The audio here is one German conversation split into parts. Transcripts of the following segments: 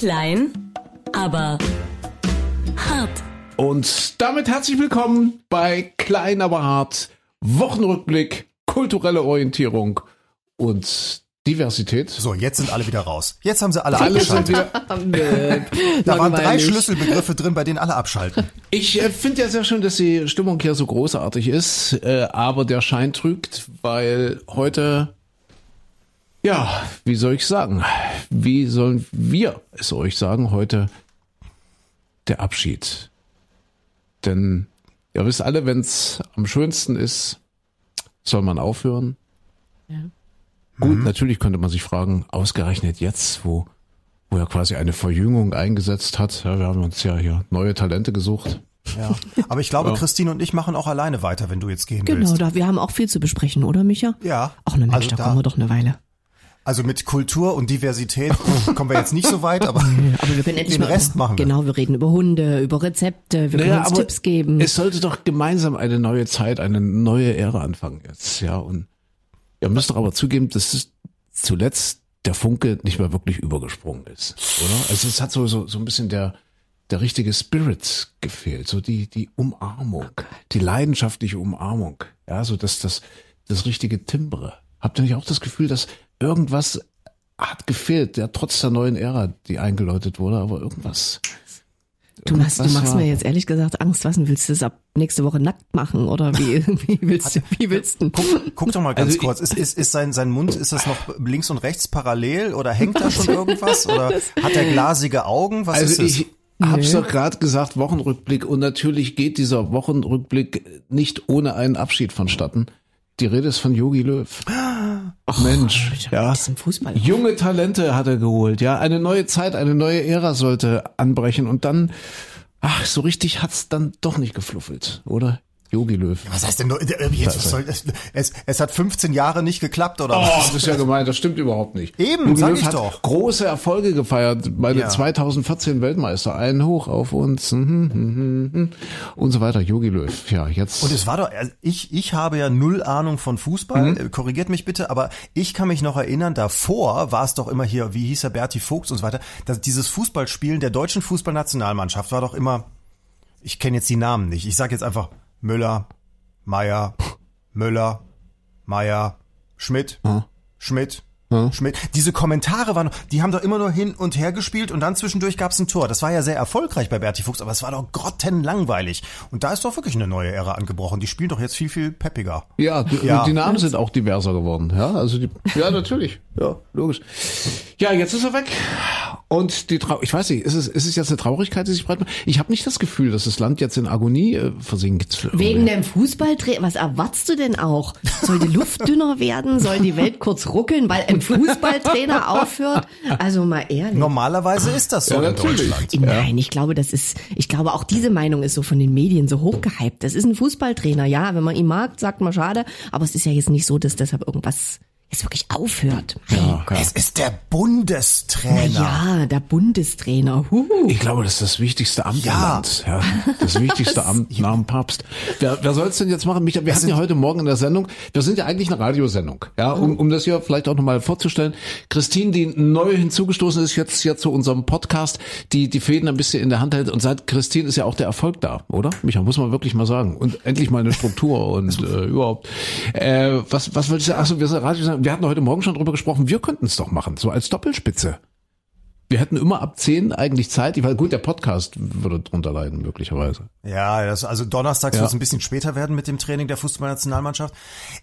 Klein, aber hart. Und damit herzlich willkommen bei Klein aber hart, Wochenrückblick, kulturelle Orientierung und Diversität. So, jetzt sind alle wieder raus. Jetzt haben sie alle Alle sind abgeschaltet. Da waren drei. Schlüsselbegriffe drin, bei denen alle abschalten. Ich äh, finde ja sehr schön, dass die Stimmung hier so großartig ist, äh, aber der Schein trügt, weil heute, ja, wie soll ich sagen, wie sollen wir es euch sagen, heute der Abschied. Denn ihr wisst alle, wenn es am schönsten ist, soll man aufhören. Gut, natürlich könnte man sich fragen, ausgerechnet jetzt, wo, wo er quasi eine Verjüngung eingesetzt hat. Ja, wir haben uns ja hier neue Talente gesucht. Ja. Aber ich glaube, Christine und ich machen auch alleine weiter, wenn du jetzt gehen Genau, willst. da, wir haben auch viel zu besprechen, oder Micha? Ja. Ach ne Mensch, Also da, da- kommen wir doch eine Weile. Also mit Kultur und Diversität kommen wir jetzt nicht so weit, aber, Aber wir können endlich den mal Rest machen wir. Genau, wir reden über Hunde, über Rezepte, wir können Naja, uns aber Tipps geben. Es sollte doch gemeinsam eine neue Zeit, eine neue Ära anfangen jetzt, ja. Und ihr müsst doch aber zugeben, dass es zuletzt der Funke nicht mehr wirklich übergesprungen ist, oder? Also es hat so, so, so ein bisschen der, der richtige Spirit gefehlt, so die, die Umarmung, die leidenschaftliche Umarmung, ja, so das, das, das richtige Timbre. Habt ihr nicht auch das Gefühl, dass irgendwas hat gefehlt, ja, trotz der neuen Ära, die eingeläutet wurde, aber irgendwas. du, machst, du machst war- mir jetzt ehrlich gesagt Angst. Was denn, willst du das ab nächste Woche nackt machen oder wie, wie willst du, wie willst du? guck, guck doch mal ganz Also kurz. Ist, ist, ist sein, sein Mund, ist das noch links und rechts parallel oder hängt da schon irgendwas? Oder hat er glasige Augen? Was Also ist es? ich hab's doch gerade gesagt, Wochenrückblick und natürlich geht dieser Wochenrückblick nicht ohne einen Abschied vonstatten. Die Rede ist von Yogi Löw. Mensch, ja. Junge Talente hat er geholt, ja. Eine neue Zeit, eine neue Ära sollte anbrechen und dann, ach, so richtig hat's dann doch nicht gefluffelt, oder? Yogi Löw. Was heißt denn nur, jetzt, was soll, das- es, es hat 15 Jahre nicht geklappt, oder Oh, was? das ist ja gemeint, das stimmt überhaupt nicht. Eben, Jogi sag Löw ich hat doch. große Erfolge gefeiert, meine Ja. 2014 Weltmeister, einen hoch auf uns mhm, mhm, mhm, und so weiter. Yogi Löw, ja, jetzt. Und es war doch, also ich, ich habe ja null Ahnung von Fußball, Mhm. äh, korrigiert mich bitte, aber ich kann mich noch erinnern, davor war es doch immer hier, wie hieß er, Berti Vogts und so weiter, dass dieses Fußballspielen der deutschen Fußballnationalmannschaft war doch immer, ich kenne jetzt die Namen nicht, ich sage jetzt einfach Müller, Meier, Müller, Meier, Schmidt, Schmidt, Schmidt. Diese Kommentare waren, die haben doch immer nur hin und her gespielt und dann zwischendurch gab es ein Tor. Das war ja sehr erfolgreich bei Berti Fuchs, aber es war doch grottenlangweilig. Und da ist doch wirklich eine neue Ära angebrochen. Die spielen doch jetzt viel, viel peppiger. ja, die, Ja. die Namen sind auch diverser geworden, ja, also die, ja, natürlich, ja, logisch. Ja, jetzt ist er weg. Und die Trau ich weiß nicht, ist es, ist es jetzt eine Traurigkeit, die sich breit macht? Ich habe nicht das Gefühl, dass das Land jetzt in Agonie äh, versinkt. Wegen dem Fußballtrainer, was erwartest du denn auch? Soll die Luft dünner werden? Soll die Welt kurz ruckeln, weil ein Fußballtrainer aufhört? Also mal ehrlich. Normalerweise ist das so Ja, in natürlich. Deutschland. Nein, ich glaube, das ist, ich glaube, auch diese Meinung ist so von den Medien so hochgehypt. Das ist ein Fußballtrainer, ja. Wenn man ihn mag, sagt man schade. Aber es ist ja jetzt nicht so, dass deshalb irgendwas jetzt wirklich aufhört. Gott. Es ist der Na Bundestrainer. ja, der Bundestrainer. Huhu. Ich glaube, das ist das wichtigste Amt Ja. im Land. Ja, das wichtigste Amt nach dem Papst. Wer, wer soll es denn jetzt machen? Micha, wir hatten ja heute Morgen in der Sendung, wir sind ja eigentlich eine Radiosendung, ja, um, um das hier vielleicht auch nochmal vorzustellen. Christine, die neu hinzugestoßen ist, jetzt hier zu unserem Podcast, die die Fäden ein bisschen in der Hand hält und seit Christine ist ja auch der Erfolg da, oder? Micha, muss man wirklich mal sagen. Und endlich mal eine Struktur und äh, überhaupt. Äh, was, was wollte ich sagen? Achso, wir sind Radiosendung. Wir hatten heute Morgen schon drüber gesprochen, wir könnten es doch machen, so als Doppelspitze. Wir hätten immer ab 10 eigentlich Zeit. Ich weiß, gut, der Podcast würde drunter leiden, möglicherweise. Ja, das, also donnerstags Ja. wird es ein bisschen später werden mit dem Training der Fußballnationalmannschaft.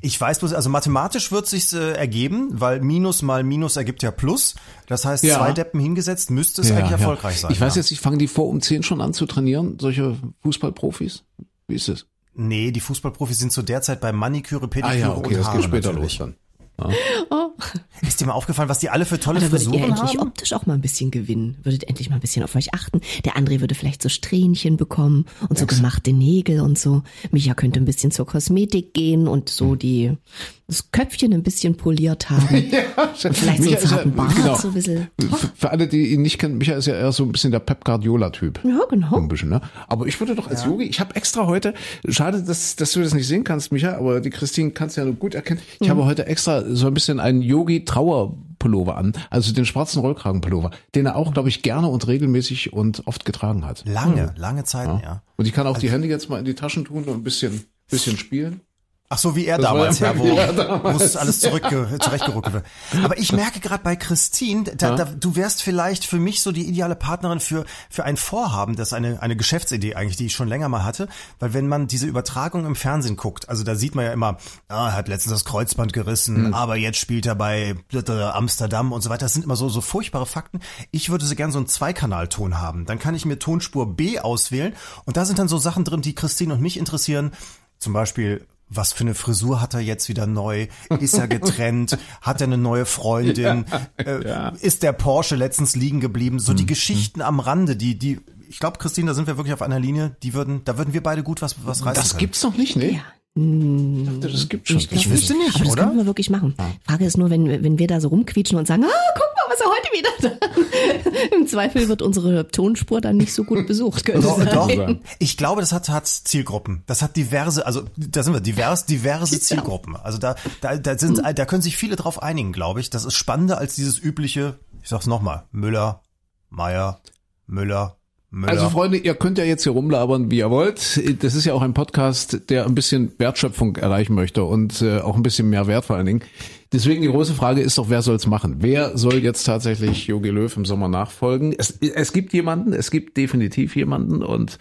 Ich weiß bloß, also mathematisch wird sich's äh, ergeben, weil Minus mal Minus ergibt ja Plus. Das heißt, Ja. zwei Deppen hingesetzt, müsste es eigentlich erfolgreich sein. Ich weiß ja. jetzt nicht, fangen die vor um 10 schon an zu trainieren, solche Fußballprofis? Wie ist es? Nee, die Fußballprofis sind zu der Zeit bei Maniküre, Pediküre Ah ja, okay, und das geht später natürlich. los dann. Oh. Ist dir mal aufgefallen, was die alle für tolle Da würdet ihr Frisuren endlich haben? optisch auch mal ein bisschen gewinnen. Würdet endlich mal ein bisschen auf euch achten. Der André würde vielleicht so Strähnchen bekommen und so gemachte Nägel und so. Micha könnte ein bisschen zur Kosmetik gehen und so die, das Köpfchen ein bisschen poliert haben. Und vielleicht so einen Micha ist zarten Bart, genau. so ein bisschen. Für, für alle, die ihn nicht kennen, Micha ist ja eher so ein bisschen der Pep Guardiola-Typ. Ja, genau. Ein bisschen, ne? Aber ich würde doch als Yogi, ich habe extra heute, schade, dass, dass du das nicht sehen kannst, Micha, aber die Christine kannst ja nur gut erkennen. Ich habe heute extra so ein bisschen einen Pullover an, also den schwarzen Rollkragenpullover, den er auch, glaube ich, gerne und regelmäßig und oft getragen hat. Lange, lange Zeiten, ja. Und ich kann auch die Hände jetzt mal in die Taschen tun und ein bisschen, bisschen spielen. Ach so, wie er Das damals, ja wo ja, damals. alles zurückge zurechtgerückt wird. Aber ich merke gerade bei Christine, da, da, du wärst vielleicht für mich so die ideale Partnerin für für ein Vorhaben, das ist eine eine Geschäftsidee eigentlich, die ich schon länger mal hatte, weil wenn man diese Übertragung im Fernsehen guckt, also da sieht man ja immer, ah, er hat letztens das Kreuzband gerissen, aber jetzt spielt er bei Amsterdam und so weiter. Das sind immer so so furchtbare Fakten. Ich würde so gern so einen Zweikanalton haben. Dann kann ich mir Tonspur B auswählen und da sind dann so Sachen drin, die Christine und mich interessieren. Zum Beispiel was für eine Frisur hat er jetzt wieder neu? Ist er getrennt? hat er eine neue Freundin? äh, Ist der Porsche letztens liegen geblieben? So die Mhm. Geschichten am Rande, die, die, ich glaube, Christine, da sind wir wirklich auf einer Linie, die würden, da würden wir beide gut was, was reißen Das können. gibt's noch nicht, ne? Ja. Ich dachte, das gibt schon. Ich, glaub Ich wüsste nicht, aber das oder? könnten wir wirklich machen. Frage ist nur, wenn, wenn wir da so rumquietschen und sagen, ah, guck mal, was er heute wieder da. Im Zweifel wird unsere Tonspur dann nicht so gut besucht. Doch, doch. Ich glaube, das hat, hat Zielgruppen. Das hat diverse, also da sind wir, divers, diverse Zielgruppen. Also da, da, da sind, da können sich viele drauf einigen, glaube ich. Das ist spannender als dieses übliche, ich sag's nochmal, Müller, Meier, Müller, Müller. Also Freunde, ihr könnt ja jetzt hier rumlabern, wie ihr wollt. Das ist ja auch ein Podcast, der ein bisschen Wertschöpfung erreichen möchte und äh, auch ein bisschen mehr Wert vor allen Dingen. Deswegen die große Frage ist doch, wer soll's machen? Wer soll jetzt tatsächlich Jogi Löw im Sommer nachfolgen? Es, es gibt jemanden, es gibt definitiv jemanden und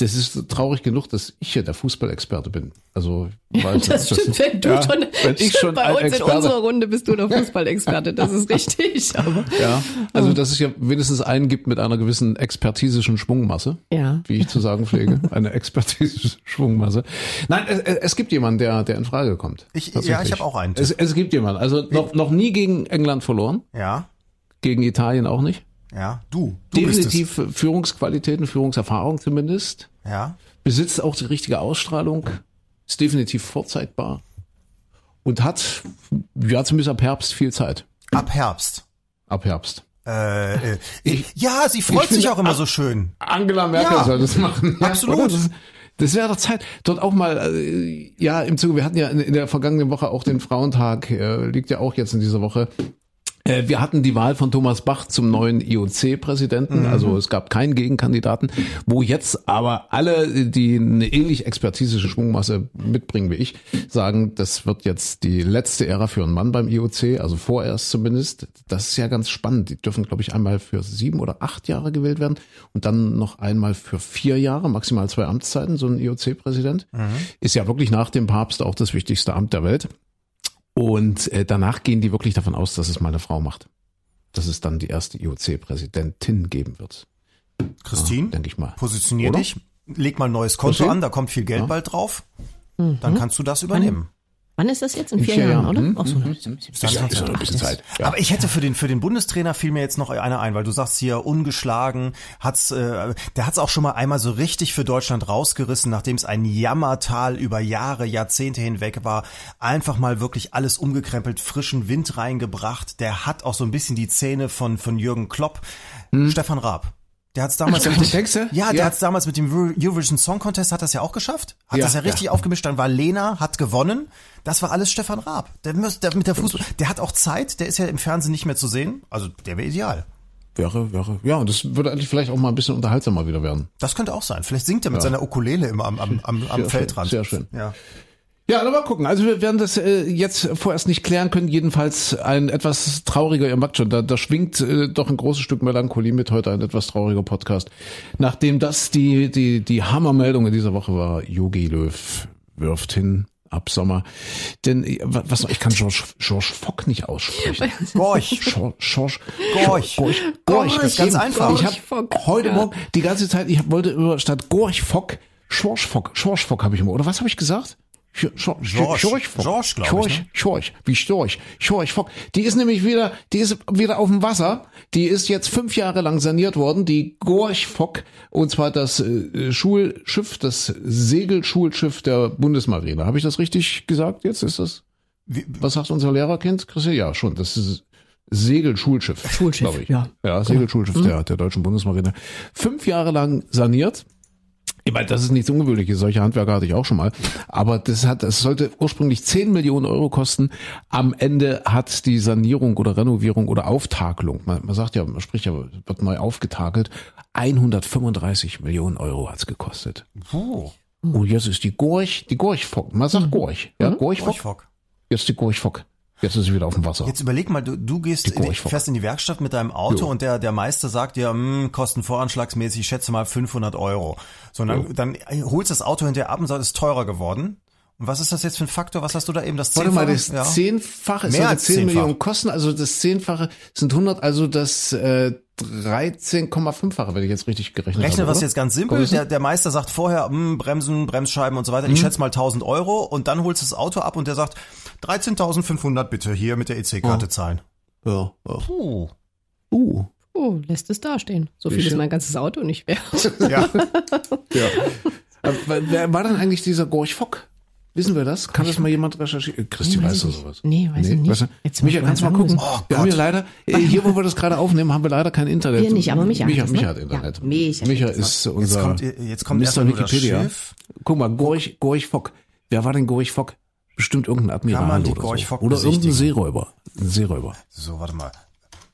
das ist traurig genug, dass ich ja der Fußballexperte bin. Also weil Das stimmt, wenn du ja, schon, wenn ich schon bei uns in Experte unserer Runde bist du der Fußballexperte, das ist richtig. Aber Ja, also dass es ja wenigstens einen gibt mit einer gewissen expertisischen Schwungmasse, Ja. wie ich zu sagen pflege, eine expertisische Schwungmasse. Nein, es, es gibt jemanden, der der in Frage kommt. Ich- ja, ich hab auch einen. Es, es gibt jemanden, also noch noch nie gegen England verloren, ja, gegen Italien auch nicht. Ja, du, du Definitiv Führungsqualitäten, Führungserfahrung zumindest. Ja, Besitzt auch die richtige Ausstrahlung, ist definitiv vorzeigbar und hat ja zumindest ab Herbst viel Zeit. ab Herbst. Ab Herbst. Äh, äh, ja, sie freut ich sich finde- auch immer so schön. Angela Merkel Ja, soll das machen. absolut. Das, das wäre doch Zeit. Dort auch mal, äh, ja, im Zuge, wir hatten ja in, in der vergangenen Woche auch den Frauentag, äh, liegt ja auch jetzt in dieser Woche. Äh, wir hatten die Wahl von Thomas Bach zum neuen IOC-Präsidenten, also es gab keinen Gegenkandidaten, wo jetzt aber alle, die eine ähnlich expertisische Schwungmasse mitbringen wie ich, sagen, das wird jetzt die letzte Ära für einen Mann beim IOC, also vorerst zumindest. Das ist ja ganz spannend. Die dürfen, glaube ich, einmal für sieben oder acht Jahre gewählt werden und dann noch einmal für vier Jahre, maximal zwei Amtszeiten, so ein IOC-Präsident. Ist ja wirklich nach dem Papst auch das wichtigste Amt der Welt. Und äh, danach gehen die wirklich davon aus, dass es mal eine Frau macht. Dass es dann die erste IOC-Präsidentin geben wird. Christine, denke ich mal. positionier Oder? dich, leg mal ein neues Konto Christine? an, da kommt viel Geld bald drauf. Dann kannst du das übernehmen. Wann ist das jetzt? In In vier, vier Jahren, Jahren. oder? Hm, Ach so, hm, das ist ein bisschen Ist noch ein bisschen Zeit. Ja. Aber ich hätte für den für den Bundestrainer fiel mir jetzt noch einer ein, weil du sagst hier ungeschlagen, hat's äh, der hat's auch schon mal einmal so richtig für Deutschland rausgerissen, nachdem es ein Jammertal über Jahre, Jahrzehnte hinweg war, einfach mal wirklich alles umgekrempelt, frischen Wind reingebracht. Der hat auch so ein bisschen die Zähne von von Jürgen Klopp, Stefan Raab. Der hat's damals mit, Texte? ja, der Ja. hat's damals mit dem Euro- Eurovision Song Contest hat das ja auch geschafft. Hat Ja, das ja richtig ja. aufgemischt, dann war Lena, hat gewonnen. Das war alles Stefan Raab. Der, müsst- der mit der Fußball, der hat auch Zeit, der ist ja im Fernsehen nicht mehr zu sehen. Also der wäre ideal. Wäre, wäre, ja, und das würde eigentlich vielleicht auch mal ein bisschen unterhaltsamer wieder werden. Das könnte auch sein. Vielleicht singt er mit seiner Ukulele immer am, am, am, am Sehr Feldrand. schön, sehr schön. Ja. Ja, aber mal gucken. Also wir werden das äh, jetzt vorerst nicht klären können. Jedenfalls ein etwas trauriger, ihr merkt schon, da, da schwingt äh, doch ein großes Stück Melancholie mit heute, ein etwas trauriger Podcast. Nachdem das die, die, die Hammermeldung in dieser Woche war, Yogi Löw wirft hin ab Sommer. Denn äh, wa- was ich kann George, George Fock nicht aussprechen. Gorch. George, George, Gorch. Gorch, Gorch, Das ist ganz einfach. Ich habe heute ja. Morgen die ganze Zeit, ich wollte über statt Gorch Fock, Schorsch Fock, Schorsch Fock habe ich immer, oder was habe ich gesagt? Schorch ich, Schorch, ne? Schorch, wie Storch, Schorch Fock. Die ist nämlich wieder, die ist wieder auf dem Wasser. Die ist jetzt fünf Jahre lang saniert worden, die Gorch Fock, und zwar das äh, Schulschiff, das Segelschulschiff der Bundesmarine. Habe ich das richtig gesagt? Jetzt ist das? Wie- Was sagt unser Lehrerkind? Christian? Ja, schon. Das ist Segelschulschiff. Schulschiff, glaub ich. ja. Ja, Segelschulschiff der, der deutschen Bundesmarine. Fünf Jahre lang saniert. Ich meine, das ist nichts Ungewöhnliches. Solche Handwerker hatte ich auch schon mal. Aber das hat, das sollte ursprünglich 10 Millionen Euro kosten. Am Ende hat die Sanierung oder Renovierung oder Auftakelung, man, man sagt ja, man spricht ja, wird neu aufgetakelt, 135 Millionen Euro hat's gekostet. Oh, jetzt ist die Gorch, die Gorchfock. Man sagt Gorch. Ja, Gorchfock. Gorchfock. Jetzt die Gorchfock. Jetzt ist sie wieder auf dem Wasser. Jetzt überleg mal, du, du gehst, in die, fährst in die Werkstatt mit deinem Auto Jo. und der, der Meister sagt dir, hm, kosten voranschlagsmäßig, ich schätze mal 500 Euro. So, dann, dann holst das Auto hinterher ab und sagst, ist teurer geworden. Und was ist das jetzt für ein Faktor? Was hast du da eben? Das Warte mal, das Ja. Zehnfache, es Mehr als 10 zehnfach. Millionen kosten, also das Zehnfache sind 100, also das äh, 13,5-fache, wenn ich jetzt richtig gerechnet Rechne habe. was oder? jetzt ganz simpel. Der, der Meister sagt vorher, hm, Bremsen, Bremsscheiben und so weiter. Ich Mhm. schätze mal 1000 Euro und dann holst du das Auto ab und der sagt 13.500 bitte hier mit der EC-Karte zahlen. Ja, ja. Puh. Uh. Oh, lässt es dastehen. So viel ist mein ganzes Auto nicht wert. Ja. Ja. Aber wer war denn eigentlich dieser Gorch Fock? Wissen wir das? Kann das mal jemand recherchieren? Äh, Christi, Nee, weiß weißt du sowas? Nee, weiß ich nicht. Weißt du? Jetzt Micha, muss man kannst du mal gucken? Oh wir haben hier leider, äh, hier wo wir das gerade aufnehmen, haben wir leider kein Internet. Wir nicht, aber Micha hat Micha, Micha ne? hat Internet. Ja, Micha Micha ist unser kommt- jetzt kommt Mr. Wikipedia. Schiff. Guck mal, Gorch, Gorch Fock. Wer war denn Gorch Fock? Bestimmt irgendein Admiral Kann man die oder so. Oder irgendein? Seeräuber. Ein Seeräuber. So, warte mal.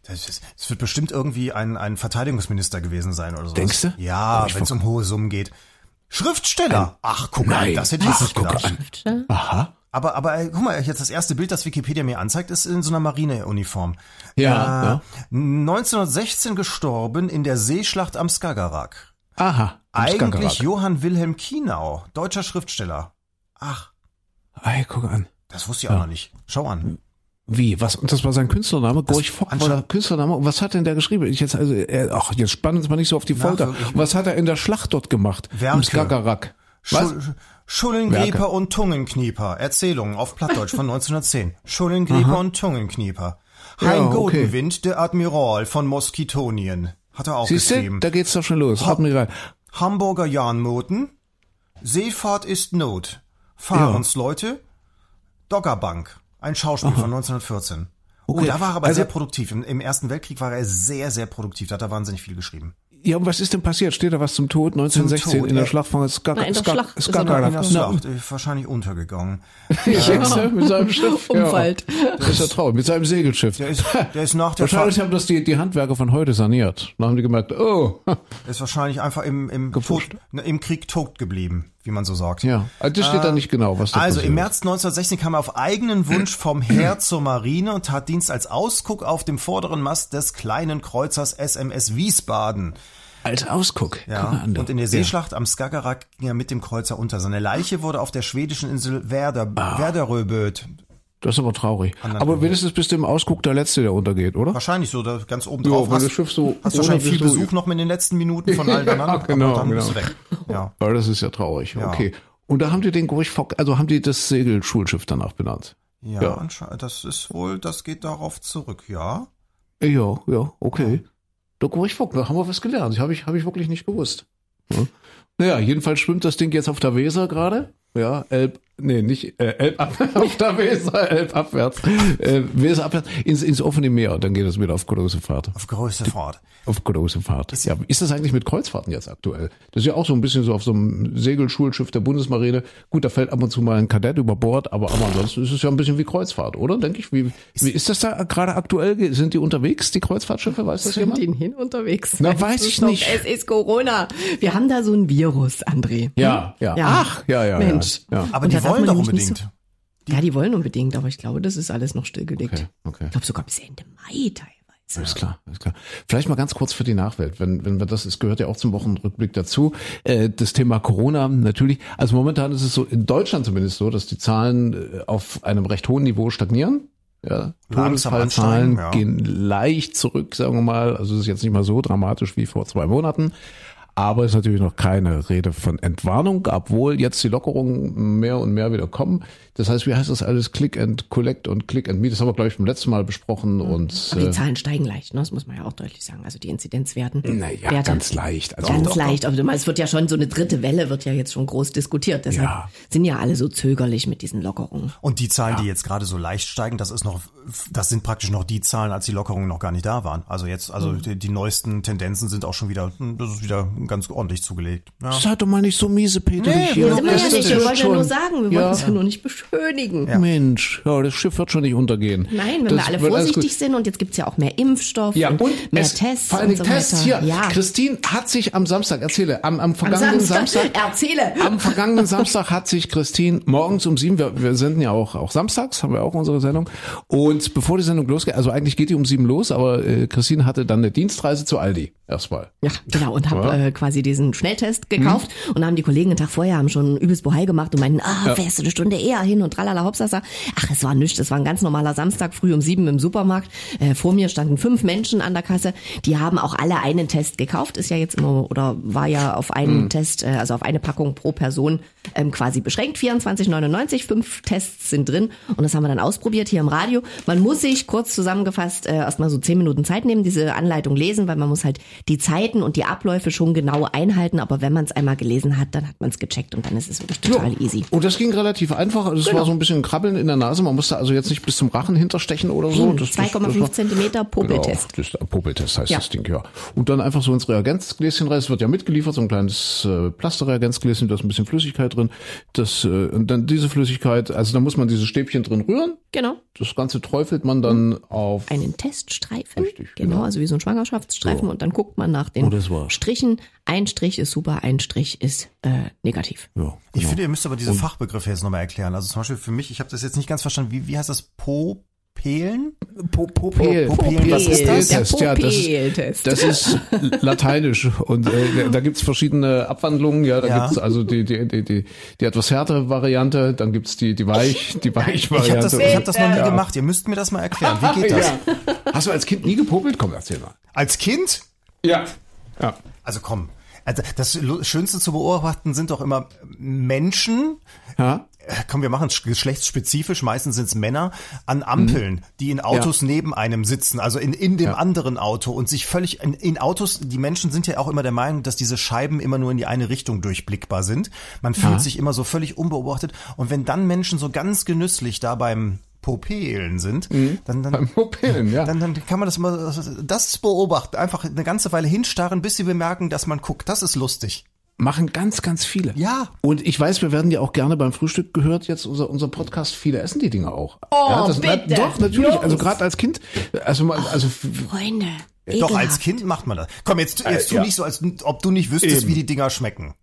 Das, ist, das wird bestimmt irgendwie ein, ein Verteidigungsminister gewesen sein oder so. Denkst du? Ja, ich wenn es um hohe Summen geht. Schriftsteller. Ach, guck mal, das hätte ich Ach, nicht gedacht. an. Schriftsteller? Aha. Aber, aber guck mal, jetzt das erste Bild, das Wikipedia mir anzeigt, ist in so einer Marineuniform. Ja, Äh, ja. 1916 gestorben in der Seeschlacht am Skagerrak. Aha. Eigentlich Skagerrak. Johann Wilhelm Kienau, deutscher Schriftsteller. Ach, Ey, guck an. das wusste ich auch noch nicht. Schau an. Wie? Was? Und das war sein Künstlername? Gorch Fock war der Künstlername. Und was hat denn der geschrieben? Ich jetzt, also, er, ach, jetzt spannen uns mal nicht so auf die Folter. Und was hat er in der Schlacht dort gemacht? Werke. Im Skagerrak. Was? Schul Schullengräper Werke. und Tungenknieper. Erzählungen auf Plattdeutsch von 1910. Schullengräper und Tungenknieper. Hein Ja, okay. Godenwind, der Admiral von Moskitonien. Hat er auch Siehst du, geschrieben. da geht's doch schon los. Admiral. Hamburger Jahnmoten. Seefahrt ist Not. Fahrensleute. Doggerbank. Ein Schauspiel von 1914. Oh, Okay, da war er aber also- sehr produktiv. Im, Im Ersten Weltkrieg war er sehr, sehr produktiv. Da hat er wahnsinnig viel geschrieben. Ja, und was ist denn passiert? Steht da was zum Tod? 1916 Tod, in der ja. Schlacht von er äh, wahrscheinlich untergegangen. Jetzt, ne, mit seinem Schiff. Umfalt. Ja. Das ist ja traurig. Mit seinem Segelschiff. Der ist, der ist nach der Wahrscheinlich Fahrt, haben das die, die Handwerker von heute saniert. Dann haben die gemerkt, oh, ist wahrscheinlich einfach im, im. Tod, im Krieg tot geblieben, wie man so sagt. ja. Also das steht da nicht genau, was da Also im. März 1916 kam er auf eigenen Wunsch vom Heer zur Marine und tat Dienst als Ausguck auf dem vorderen Mast des kleinen Kreuzers SMS Wiesbaden. Als Ausguck. Guck Ja, und in der Seeschlacht am Skagerrak ging er mit dem Kreuzer unter. Seine Leiche wurde auf der schwedischen Insel Werder, Ah. Werderöböt, Das ist aber traurig. Aber wenigstens bist du im Ausguck der Letzte, der untergeht, oder? wahrscheinlich so da ganz oben Ja, drauf. weil das Schiff so hast wahrscheinlich viel Besuch noch in den letzten Minuten von allen Ja, anderen, genau, aber dann bist du genau. weg. Ja. Weil das ist ja traurig. Ja. Okay. Und da haben die den Fock, also haben die das Segelschulschiff danach benannt. Ja, Ja. anscheinend, das ist wohl, das geht darauf zurück, ja. Ja, ja, okay. Der Fock, da haben wir was gelernt. Das habe ich, hab ich wirklich nicht gewusst. Ja. Naja, jedenfalls schwimmt das Ding jetzt auf der Weser gerade. Ja, Elb, nee, nicht, äh, Elb ab, auf der Weser, Elb abwärts, äh, Weser abwärts, ins, ins offene Meer, dann geht es wieder auf große Fahrt. Auf größte Fahrt. Auf große Fahrt. ja, ist das eigentlich mit Kreuzfahrten jetzt aktuell? Das ist ja auch so ein bisschen so auf so einem Segelschulschiff der Bundesmarine. Gut, da fällt ab und zu mal ein Kadett über Bord, aber, aber ansonsten ist es ja ein bisschen wie Kreuzfahrt, oder? Denke ich. Wie, wie ist das da gerade aktuell? Sind die unterwegs, die Kreuzfahrtschiffe? Weiß das Sind jemand? die hin unterwegs? Na, weiß ist ich doch- nicht. Es ist Corona. Wir haben da so ein Virus, André. Ja, ja, Ja. Ach, ja, ja. Mensch. Ja. ja. Aber Und die wollen doch nämlich nicht unbedingt. Ja, die wollen unbedingt, aber ich glaube, das ist alles noch stillgelegt. Okay, okay. Ich glaube sogar bis Ende Mai teilweise. Alles klar, alles klar. Vielleicht mal ganz kurz für die Nachwelt, wenn, wenn wir das, es gehört ja auch zum Wochenrückblick dazu, äh, das Thema Corona natürlich, also momentan ist es so, in Deutschland zumindest so, dass die Zahlen äh, auf einem recht hohen Niveau stagnieren. Ja, Todesfallzahlen ja. gehen leicht zurück, sagen wir mal. Also es ist jetzt nicht mal so dramatisch wie vor zwei Monaten. Aber es ist natürlich noch keine Rede von Entwarnung, obwohl jetzt die Lockerungen mehr und mehr wieder kommen. Das heißt, wie heißt das alles? Click and Collect und Click and Meet. Das haben wir, glaube ich, beim letzten Mal besprochen. Und Aber die äh, Zahlen steigen leicht, ne? das muss man ja auch deutlich sagen. Also die Inzidenzwerten. naja, Werte. ganz leicht. Also Ganz leicht, aber es wird ja schon, so eine dritte Welle wird ja jetzt schon groß diskutiert. Deshalb Ja. sind ja alle so zögerlich mit diesen Lockerungen. Und die Zahlen, die jetzt gerade so leicht steigen, das ist noch das sind praktisch noch die Zahlen, als die Lockerungen noch gar nicht da waren. Also jetzt, also Mhm. die, die neuesten Tendenzen sind auch schon wieder, hm, das ist wieder ganz ordentlich zugelegt. Ja. Seid doch mal nicht so miese, Peter. Nee, hier. wir sind ja nicht, wir wollen ja nur sagen, wir Ja. wollen es ja nur nicht beschönigen. Mensch, ja, das Schiff wird schon nicht untergehen. Nein, wenn Das wir alle vorsichtig sind und jetzt gibt's ja auch mehr Impfstoff Ja, und, und mehr es, Tests vor allem und so Tests hier. Ja. Christine hat sich am Samstag, erzähle, am, am Am vergangenen Samstag, Erzähle. am vergangenen Samstag hat sich Christine morgens um sieben, wir, wir senden ja auch, auch samstags, haben wir auch unsere Sendung. Und bevor die Sendung losgeht, also eigentlich geht die um sieben los, aber äh, Christine hatte dann eine Dienstreise zu Aldi erstmal. Ja, genau. Und habe Ja. Äh, quasi diesen Schnelltest gekauft. Und da haben die Kollegen einen Tag vorher haben schon übelst Bohai gemacht und meinten, ah, fährst du eine Stunde eher hin und tralala hopsasa. Ach, es war nichts. Es war ein ganz normaler Samstag früh um sieben im Supermarkt. Äh, vor mir standen fünf Menschen an der Kasse. Die haben auch alle einen Test gekauft. Ist ja jetzt immer oder war ja auf einen Mhm. Test, äh, also auf eine Packung pro Person ähm, quasi beschränkt. 24,99. Fünf Tests sind drin. Und das haben wir dann ausprobiert hier im Radio. Man muss sich kurz zusammengefasst äh, erstmal so zehn Minuten Zeit nehmen, diese Anleitung lesen, weil man muss halt die Zeiten und die Abläufe schon genau einhalten. Aber wenn man es einmal gelesen hat, dann hat man es gecheckt und dann ist es wirklich total easy. Und das ging relativ einfach. Also es Genau. war so ein bisschen Krabbeln in der Nase. Man musste also jetzt nicht bis zum Rachen hinterstechen oder so. Das- das- das 2,5 war- Zentimeter Popeltest. Genau, das Popeltest heißt Ja. das Ding, ja. Und dann einfach so ins Reagenzgläschen rein. Es wird ja mitgeliefert, so ein kleines äh, Plasterreagenzgläschen, da ist ein bisschen Flüssigkeit drin. Das, äh, und dann diese Flüssigkeit, also da muss man diese Stäbchen drin rühren. Genau. Das Ganze träufelt man dann auf. Einen Teststreifen. Richtig, genau. genau. also wie so ein Schwangerschaftsstreifen. Und dann guckt man nach den Oh, das. Strichen. Ein Strich ist super, ein Strich ist äh, negativ. Ja, Ich genau. finde, ihr müsst aber diese Fachbegriffe jetzt nochmal erklären. Also zum Beispiel für mich, ich habe das jetzt nicht ganz verstanden. Wie, wie heißt das? Popelen? Po- Popel. Popel, was ist das? Der Popeltest, ja, das ist, Popeltest. das ist lateinisch und äh, da gibt's verschiedene Abwandlungen, ja, da Ja. gibt's also die, die, die, die, die etwas härtere Variante, dann gibt's die, die weich, die weich Ich habe Variante. das, ich hab das noch nie gemacht. Ihr müsst mir das mal erklären. Wie geht das? Ja. Hast du als Kind nie gepopelt? Komm, erzähl mal. Als Kind? Ja. Ja. Also komm. Also das Schönste zu beobachten sind doch immer Menschen, Ja. äh, komm, wir machen es geschlechtsspezifisch, meistens sind es Männer, an Ampeln, die in Autos neben einem sitzen, also in, in dem anderen Auto und sich völlig, in, in Autos, die Menschen sind ja auch immer der Meinung, dass diese Scheiben immer nur in die eine Richtung durchblickbar sind. Man fühlt sich immer so völlig unbeobachtet. Und wenn dann Menschen so ganz genüsslich da beim Popelen sind, dann, dann, Beim Popelen, ja. dann, dann kann man das mal, das beobachten, einfach eine ganze Weile hinstarren, bis sie bemerken, dass man guckt. Das ist lustig. Machen ganz, ganz viele. Ja. Und ich weiß, wir werden ja auch gerne beim Frühstück gehört, jetzt unser, unser Podcast, viele essen die Dinge auch. Oh, ja, das, bitte. Doch, natürlich. Jungs. Also gerade als Kind, also mal, also Freunde. Doch, als. Kind macht man das. Komm, jetzt, jetzt tu ja. nicht so, als ob du nicht wüsstest, Eben. wie die Dinger schmecken.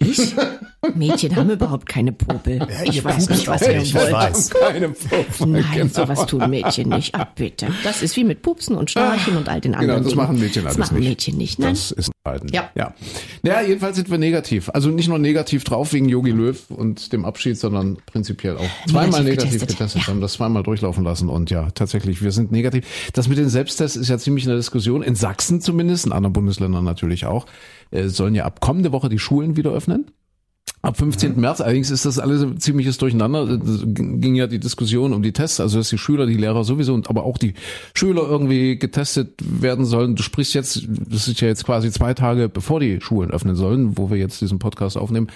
Ich? Mädchen haben überhaupt keine Popel. ich ihr weiß nicht, was ihr nicht, ich wollt. weiß. keine Vorfall. Nein, genau. sowas tun Mädchen nicht. Ah, bitte. Das ist wie mit Pupsen und Schnarchen und all den anderen Genau, das Dingen. machen Mädchen alles Das machen nicht. Mädchen nicht. Nein. Das ist ein Ja. ja. Ja, jedenfalls sind wir negativ. Also nicht nur negativ drauf wegen Yogi Löw und dem Abschied, sondern prinzipiell auch zweimal Negativ negativ getestet. Ja. Haben das zweimal durchlaufen lassen und ja, tatsächlich, wir sind negativ. Das mit den Selbsttests ist ja ziemlich eine Diskussion. In Sachsen zumindest, in anderen Bundesländern natürlich auch, sollen ja ab kommende Woche die Schulen wieder öffnen. Ab 15. März, allerdings ist das alles ein ziemliches Durcheinander. Es ging ja die Diskussion um die Tests, also dass die Schüler, die Lehrer sowieso und aber auch die Schüler irgendwie getestet werden sollen. Du sprichst jetzt, das ist ja jetzt quasi zwei Tage bevor die Schulen öffnen sollen, wo wir jetzt diesen Podcast aufnehmen.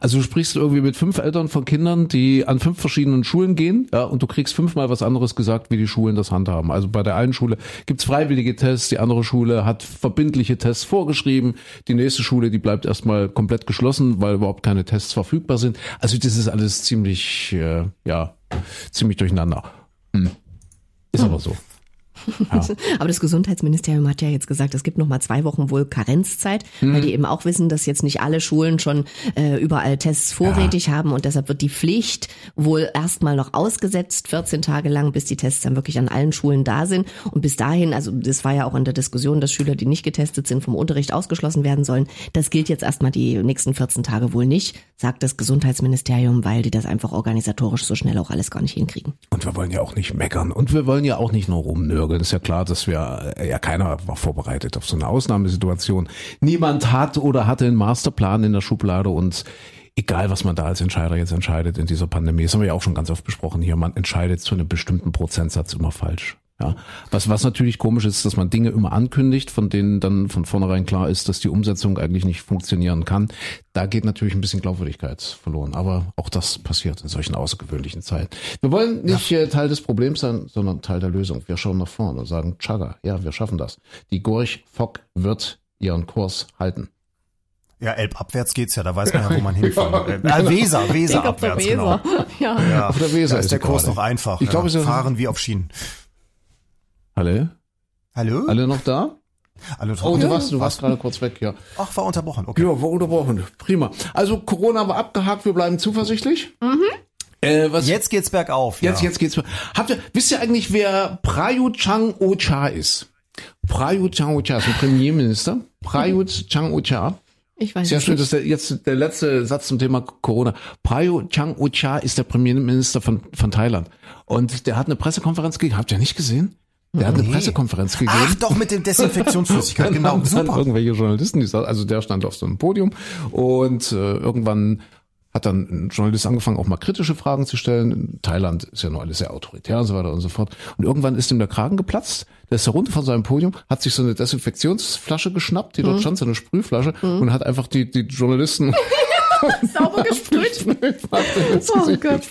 Also du sprichst irgendwie mit fünf Eltern von Kindern, die an fünf verschiedenen Schulen gehen, ja, und du kriegst fünfmal was anderes gesagt, wie die Schulen das handhaben. Also bei der einen Schule gibt's freiwillige Tests, die andere Schule hat verbindliche Tests vorgeschrieben, die nächste Schule, die bleibt erstmal komplett geschlossen, weil überhaupt keine Tests verfügbar sind. Also das ist alles ziemlich, äh, ja, ziemlich durcheinander. Hm. Ist aber so. Aber das Gesundheitsministerium hat ja jetzt gesagt, es gibt noch mal zwei Wochen wohl Karenzzeit, weil die eben auch wissen, dass jetzt nicht alle Schulen schon äh, überall Tests vorrätig haben und deshalb wird die Pflicht wohl erstmal noch ausgesetzt, 14 Tage lang, bis die Tests dann wirklich an allen Schulen da sind. Und bis dahin, also das war ja auch in der Diskussion, dass Schüler, die nicht getestet sind, vom Unterricht ausgeschlossen werden sollen. Das gilt jetzt erstmal die nächsten 14 Tage wohl nicht, sagt das Gesundheitsministerium, weil die das einfach organisatorisch so schnell auch alles gar nicht hinkriegen. Und wir wollen ja auch nicht meckern. Und wir wollen ja auch nicht nur rumnörgeln. Ist ja klar, dass wir, äh, ja keiner war vorbereitet auf so eine Ausnahmesituation. Niemand hat oder hatte einen Masterplan in der Schublade und egal, was man da als Entscheider jetzt entscheidet in dieser Pandemie, das haben wir ja auch schon ganz oft besprochen hier, man entscheidet zu einem bestimmten Prozentsatz immer falsch. Ja, was, was natürlich komisch ist, dass man Dinge immer ankündigt, von denen dann von vornherein klar ist, dass die Umsetzung eigentlich nicht funktionieren kann. Da geht natürlich ein bisschen Glaubwürdigkeit verloren. Aber auch das passiert in solchen außergewöhnlichen Zeiten. Wir wollen nicht ja. Äh, Teil des Problems sein, sondern Teil der Lösung. Wir schauen nach vorne und sagen, Chaga, ja, wir schaffen das. Die Gorch Fock wird ihren Kurs halten. Ja, Elbabwärts geht's ja, da weiß man ja, wo man hinfahren will. Äh, Weser, Weser abwärts, Weser. genau. Ja. ja. Auf der Weser da ist der Kurs gerade. noch einfach. Ich glaube, ja. fahren wie auf Schienen. Hallo? Hallo? Alle noch da? Hallo, oh, du warst, du warst gerade kurz weg, ja. Ach, war unterbrochen, okay. Ja, war unterbrochen. Prima. Also Corona war abgehakt, wir bleiben zuversichtlich. Mhm. Äh, was, jetzt geht's bergauf. Jetzt, ja. jetzt geht's. Habt ihr, wisst ihr eigentlich, wer Prayut Chang Ocha ist? Prayut Chang Ocha ist ein Premierminister. Prayut Chang Ocha. Ich weiß Sehr schön, das ist der, jetzt der letzte Satz zum Thema Corona. Prayut Chang Ocha ist der Premierminister von, von Thailand. Und der hat eine Pressekonferenz gegeben. Habt ihr nicht gesehen? Der hat eine Pressekonferenz gegeben. Ach doch, mit dem Desinfektionsflüssigkeit, genau. Super. Dann irgendwelche Journalisten, die also der stand auf so einem Podium und äh, irgendwann hat dann ein Journalist angefangen, auch mal kritische Fragen zu stellen. Thailand ist ja nur alles sehr autoritär und so weiter und so fort. Und irgendwann ist ihm der Kragen geplatzt. Der ist da runter von seinem Podium, hat sich so eine Desinfektionsflasche geschnappt, die dort mhm. stand, so eine Sprühflasche, mhm. und hat einfach die, die Journalisten Sauber gesprüht. oh Gott.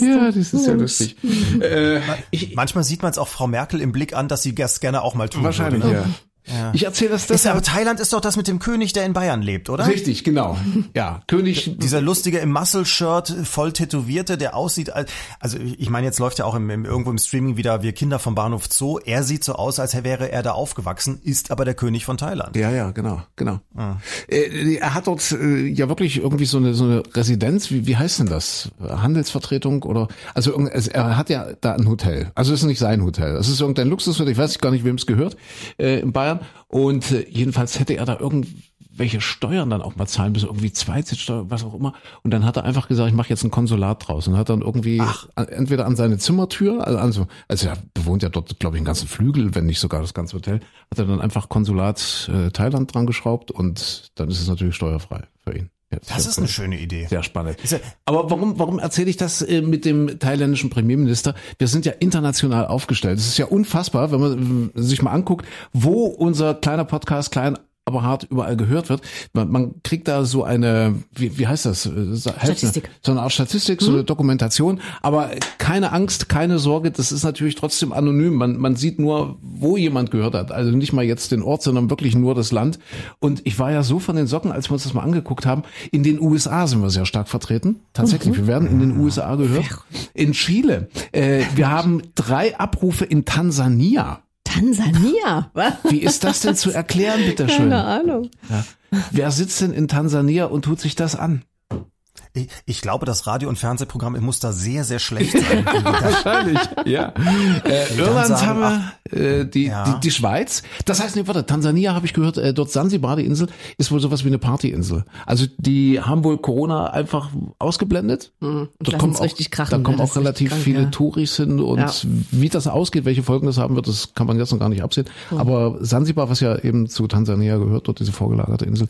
Ja, das ist ja lustig. Äh, ich, Manchmal sieht man es auch Frau Merkel im Blick an, dass sie das gerne auch mal tun Wahrscheinlich, würde, ne? ja. Ja. Ich erzähle das deshalb. Ist, aber Thailand ist doch das mit dem König, der in Bayern lebt, oder? Richtig, genau. Ja, König. Dieser lustige im Muscle-Shirt, voll tätowierte, der aussieht als, also ich meine, jetzt läuft ja auch im, im, irgendwo im Streaming wieder Wir Kinder vom Bahnhof Zoo. Er sieht so aus, als wäre er da aufgewachsen, ist aber der König von Thailand. Ja, ja, genau, genau. Ah. Äh, er hat dort äh, ja wirklich irgendwie so eine, so eine Residenz, wie, wie heißt denn das? Handelsvertretung oder, also er hat ja da ein Hotel. Also es ist nicht sein Hotel. Es ist irgendein Luxushotel, ich weiß gar nicht, wem es gehört, äh, in Bayern. Und äh, jedenfalls hätte er da irgendwelche Steuern dann auch mal zahlen müssen, irgendwie Zweizitsteuer, was auch immer. Und dann hat er einfach gesagt, ich mache jetzt ein Konsulat draus und hat dann irgendwie Ach. entweder an seine Zimmertür, also, also, also er bewohnt ja dort, glaube ich, einen ganzen Flügel, wenn nicht sogar das ganze Hotel, hat er dann einfach Konsulat äh, Thailand dran geschraubt und dann ist es natürlich steuerfrei für ihn. Das ist eine schöne Idee. Sehr spannend. Aber warum, warum erzähle ich das äh, mit dem thailändischen Premierminister? Wir sind ja international aufgestellt. Es ist ja unfassbar, wenn man sich mal anguckt, wo unser kleiner Podcast klein aber hart überall gehört wird. Man, man kriegt da so eine, wie, wie heißt das? Statistik. So eine Art Statistik, so eine mhm. Dokumentation. Aber keine Angst, keine Sorge, das ist natürlich trotzdem anonym. Man, man sieht nur, wo jemand gehört hat. Also nicht mal jetzt den Ort, sondern wirklich nur das Land. Und ich war ja so von den Socken, als wir uns das mal angeguckt haben. In den USA sind wir sehr stark vertreten. Tatsächlich, mhm. wir werden in den USA gehört. In Chile. Äh, wir haben drei Abrufe in Tansania. Tansania? Was? Wie ist das denn zu erklären, bitteschön? Keine Ahnung. Ja. Wer sitzt denn in Tansania und tut sich das an? Ich, ich glaube, das Radio- und Fernsehprogramm muss da sehr, sehr schlecht sein. Wahrscheinlich, ja. Äh, Irland sagen, haben wir, äh, die, ja. die, die Schweiz. Das heißt, nee, warte, Tansania habe ich gehört, äh, dort Sansibar, die Insel, ist wohl sowas wie eine Partyinsel. Also die haben wohl Corona einfach ausgeblendet. Mhm. Dort kommen auch, richtig krachen, da kommen auch relativ krank, viele ja. Touris hin und ja. wie das ausgeht, welche Folgen das haben wird, das kann man jetzt noch gar nicht absehen. Mhm. Aber Sansibar, was ja eben zu Tansania gehört, dort diese vorgelagerte Insel,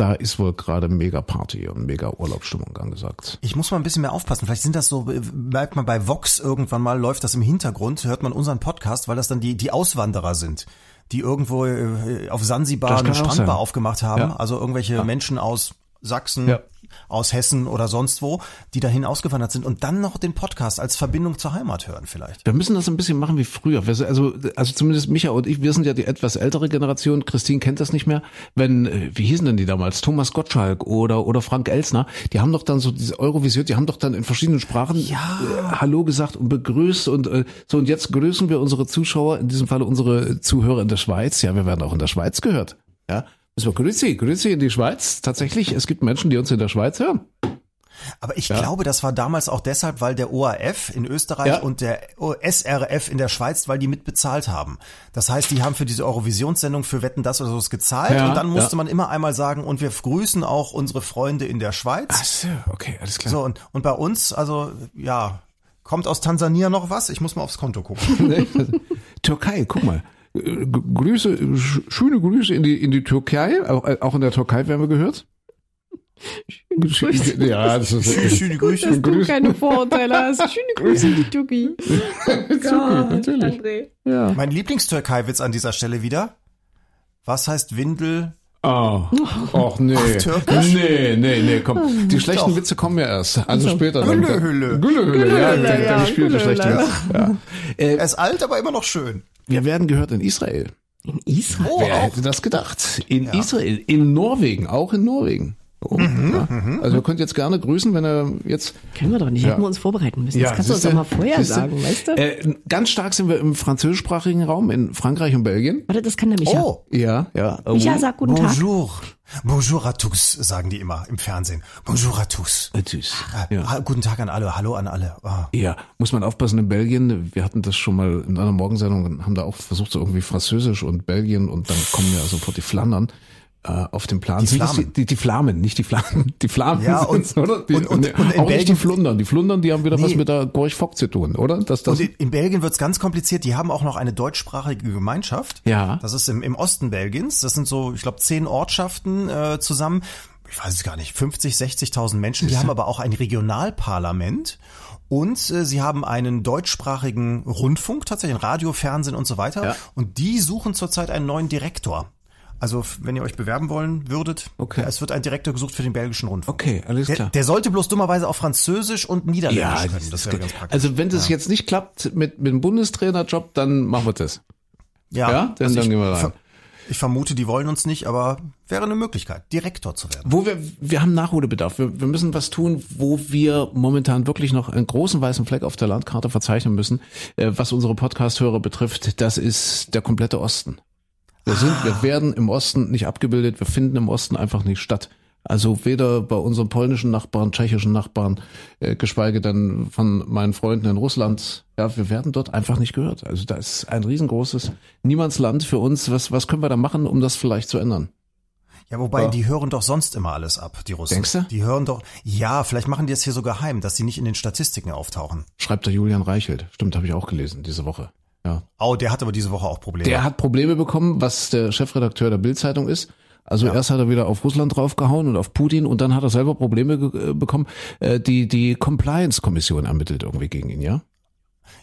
da ist wohl gerade mega Party und mega Urlaubsstimmung angesagt. Ich muss mal ein bisschen mehr aufpassen. Vielleicht sind das so, merkt man bei Vox irgendwann mal, läuft das im Hintergrund, hört man unseren Podcast, weil das dann die, die Auswanderer sind, die irgendwo äh, auf Sansibar eine Strandbar aufgemacht haben. Ja. Also irgendwelche ja. Menschen aus Sachsen, ja aus Hessen oder sonst wo, die dahin ausgewandert sind und dann noch den Podcast als Verbindung zur Heimat hören vielleicht. Wir müssen das ein bisschen machen wie früher. Also, also zumindest Micha und ich, wir sind ja die etwas ältere Generation. Christine kennt das nicht mehr. Wenn, äh, wie hießen denn die damals? Thomas Gottschalk oder, oder Frank Elsner. Die haben doch dann so diese Eurovision, die haben doch dann in verschiedenen Sprachen ja. äh, Hallo gesagt und begrüßt und äh, so und jetzt grüßen wir unsere Zuschauer, in diesem Falle unsere Zuhörer in der Schweiz. Ja, wir werden auch in der Schweiz gehört. Ja, so, grüezi, grüezi in die Schweiz. Tatsächlich, es gibt Menschen, die uns in der Schweiz hören. Aber ich ja. glaube, das war damals auch deshalb, weil der ORF in Österreich ja. und der SRF in der Schweiz, weil die mitbezahlt haben. Das heißt, die haben für diese Eurovisionssendung für Wetten das oder so gezahlt ja, und dann musste man immer einmal sagen, und wir grüßen auch unsere Freunde in der Schweiz. Ach so, okay, alles klar. So, und, und bei uns, also, ja, kommt aus Tansania noch was? Ich muss mal aufs Konto gucken. Türkei, guck mal. Grüße, schöne Grüße in die, in die Türkei. Auch, auch in der Türkei werden wir gehört. Grüße. Ja, das ist Schöne Grüße. Dass du keine Vorurteile hast. Schöne Grüße, die Tuki. Gott, natürlich. André. Ja. Mein Lieblingstürkei-Witz an dieser Stelle wieder. Was heißt Windel? Oh, och nee. Türkisch? Nee, nee, nee, komm. Die schlechten Doch. Witze kommen ja erst. Also später. dann. Güllehülle. Güllehülle, ja. Güllehülle, Dann, ja, dann spielt der schlechte Güllehülle. Witz. Ja. Er ist alt, aber immer noch schön. Wir werden gehört in Israel. In Israel? Oh, Wer hätte das gedacht? In Israel, in Norwegen, auch in Norwegen. Oh, ja. Also ihr könnt jetzt gerne grüßen, wenn er jetzt Können wir doch nicht. Ja. Hätten wir uns vorbereiten müssen. Das kannst du uns doch mal vorher siehste. sagen, weißt du? Äh, ganz stark sind wir im französischsprachigen Raum, in Frankreich und Belgien. Warte, das kann der Micha. Oh, Ja, ja. Micha, sag guten Tag. bonjour. Bonjour à tous, sagen die immer im Fernsehen. Bonjour à tous. Äh, Tschüss. Äh, Ja. Guten Tag an alle, hallo an alle. Ah. Ja, muss man aufpassen in Belgien. Wir hatten das schon mal in einer Morgensendung und haben da auch versucht, so irgendwie Französisch und Belgien und dann kommen ja sofort die Flandern auf den Plan. Die Sind Flamen. Die, die, die Flamen, nicht die Flamen. Die Flamen Ja, und- oder? Die, und- und- nee, und in auch nicht die Belgien- Flundern. Die Flundern, die haben wieder was Nee. mit der Gorch Fock zu tun, oder? Dass das, Und in, in Belgien wird's ganz kompliziert. Die haben auch noch eine deutschsprachige Gemeinschaft. Ja. Das ist im, im Osten Belgiens. Das sind so, ich glaube, zehn Ortschaften äh, zusammen. Ich weiß es gar nicht, 50, 60.000 Menschen. Die haben aber auch ein Regionalparlament. Und äh, sie haben einen deutschsprachigen Rundfunk, tatsächlich ein Radio, Fernsehen und so weiter. Ja. Und die suchen zurzeit einen neuen Direktor. Also wenn ihr euch bewerben wollen würdet, Okay. ja, es wird ein Direktor gesucht für den belgischen Rundfunk. okay, alles Der, klar. der sollte bloß dummerweise auch Französisch und Niederländisch ja, können. das Das wäre ganz praktisch. Also wenn das jetzt nicht klappt mit, mit dem Bundestrainerjob, dann machen wir das. Ja, dann- dann ich, gehen wir rein. Ich vermute, die wollen uns nicht, aber wäre eine Möglichkeit, Direktor zu werden. Wo wir, wir haben Nachholbedarf. Wir, wir müssen was tun, wo wir momentan wirklich noch einen großen weißen Fleck auf der Landkarte verzeichnen müssen, äh, was unsere Podcast-Hörer betrifft. Das ist der komplette Osten. Wir sind, wir werden im Osten nicht abgebildet. Wir finden im Osten einfach nicht statt. Also weder bei unseren polnischen Nachbarn, tschechischen Nachbarn, äh, geschweige denn von meinen Freunden in Russland. Ja, wir werden dort einfach nicht gehört. Also da ist ein riesengroßes Niemandsland für uns. Was, was können wir da machen, um das vielleicht zu ändern? Ja, wobei, Ja. die hören doch sonst immer alles ab, die Russen. Denkst du? Die hören doch, ja, vielleicht machen die es hier so geheim, dass sie nicht in den Statistiken auftauchen. Schreibt der Julian Reichelt. Stimmt, habe ich auch gelesen diese Woche. Ja. Oh, der hat aber diese Woche auch Probleme. Der hat Probleme bekommen, was der Chefredakteur der Bild-Zeitung ist. Also erst hat er wieder auf Russland draufgehauen und auf Putin und dann hat er selber Probleme äh, bekommen. Äh, die die Compliance-Kommission ermittelt irgendwie gegen ihn, ja?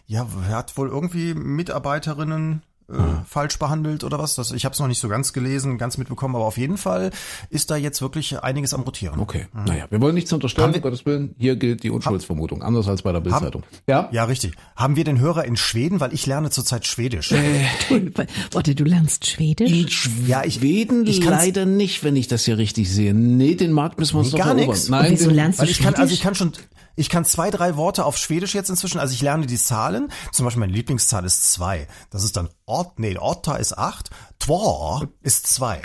ja, er hat wohl irgendwie Mitarbeiterinnen äh, Ah. falsch behandelt oder was. Das, ich habe es noch nicht so ganz gelesen, ganz mitbekommen, aber auf jeden Fall ist da jetzt wirklich einiges am Rotieren. Okay. Naja, wir wollen nichts unterstellen, um Gottes Willen. Hier gilt die Unschuldsvermutung, anders als bei der Bild-Zeitung. Ja? Ja, richtig. Haben wir den Hörer in Schweden? Weil ich lerne zurzeit Schwedisch. Äh, warte, du lernst Schwedisch? Ja, ich- Schweden ich kann's- leider nicht, wenn ich das hier richtig sehe. Nee, den Markt müssen wir uns Nee, doch gar erobern. nix. Nein, Und wieso lernst du Weil ich kann, Schwedisch? also ich kann schon, ich kann zwei, drei Worte auf Schwedisch jetzt inzwischen. Also ich lerne die Zahlen. Zum Beispiel meine Lieblingszahl ist zwei. Das ist dann Ort, nee, Orta ist acht. Twar ist zwei.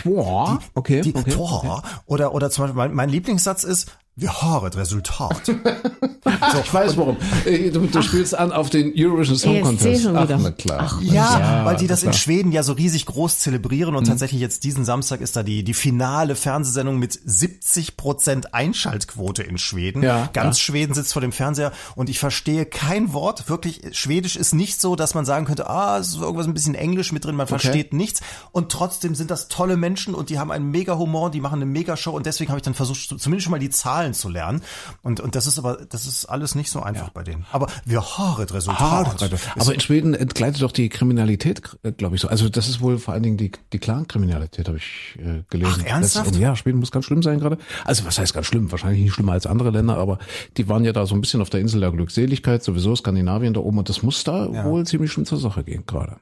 Die, Okay, Die, okay, Twar. Oder, oder zum Beispiel mein, mein Lieblingssatz ist, wir haben das Resultat. ich weiß warum. Äh, Du, du spielst an auf den Eurovision Song ESC Contest. schon Ach, wieder. na klar. Ja, weil die das in. Schweden ja so riesig groß zelebrieren und tatsächlich jetzt diesen Samstag ist da die, die finale Fernsehsendung mit 70 Prozent Einschaltquote in Schweden. Ja, Ganz ja. Schweden sitzt vor dem Fernseher und ich verstehe kein Wort. Wirklich, Schwedisch ist nicht so, dass man sagen könnte, ah, es ist irgendwas ein bisschen Englisch mit drin, man versteht nichts. Und trotzdem sind das tolle Menschen und die haben einen mega Humor, die machen eine mega Show und deswegen habe ich dann versucht, zumindest schon mal die Zahlen zu lernen. Und, und das ist aber, das ist alles nicht so einfach bei denen. Aber wir das Resultat. Aber in Schweden entgleitet doch die Kriminalität, glaube ich so. Also das ist wohl vor allen Dingen die, die Clan-Kriminalität, habe ich äh, gelesen. Ach, ernsthaft? Ja, Schweden muss ganz schlimm sein gerade. Also was heißt ganz schlimm? Wahrscheinlich nicht schlimmer als andere Länder, aber die waren ja da so ein bisschen auf der Insel der Glückseligkeit, sowieso Skandinavien da oben und das muss da wohl ziemlich schlimm zur Sache gehen gerade.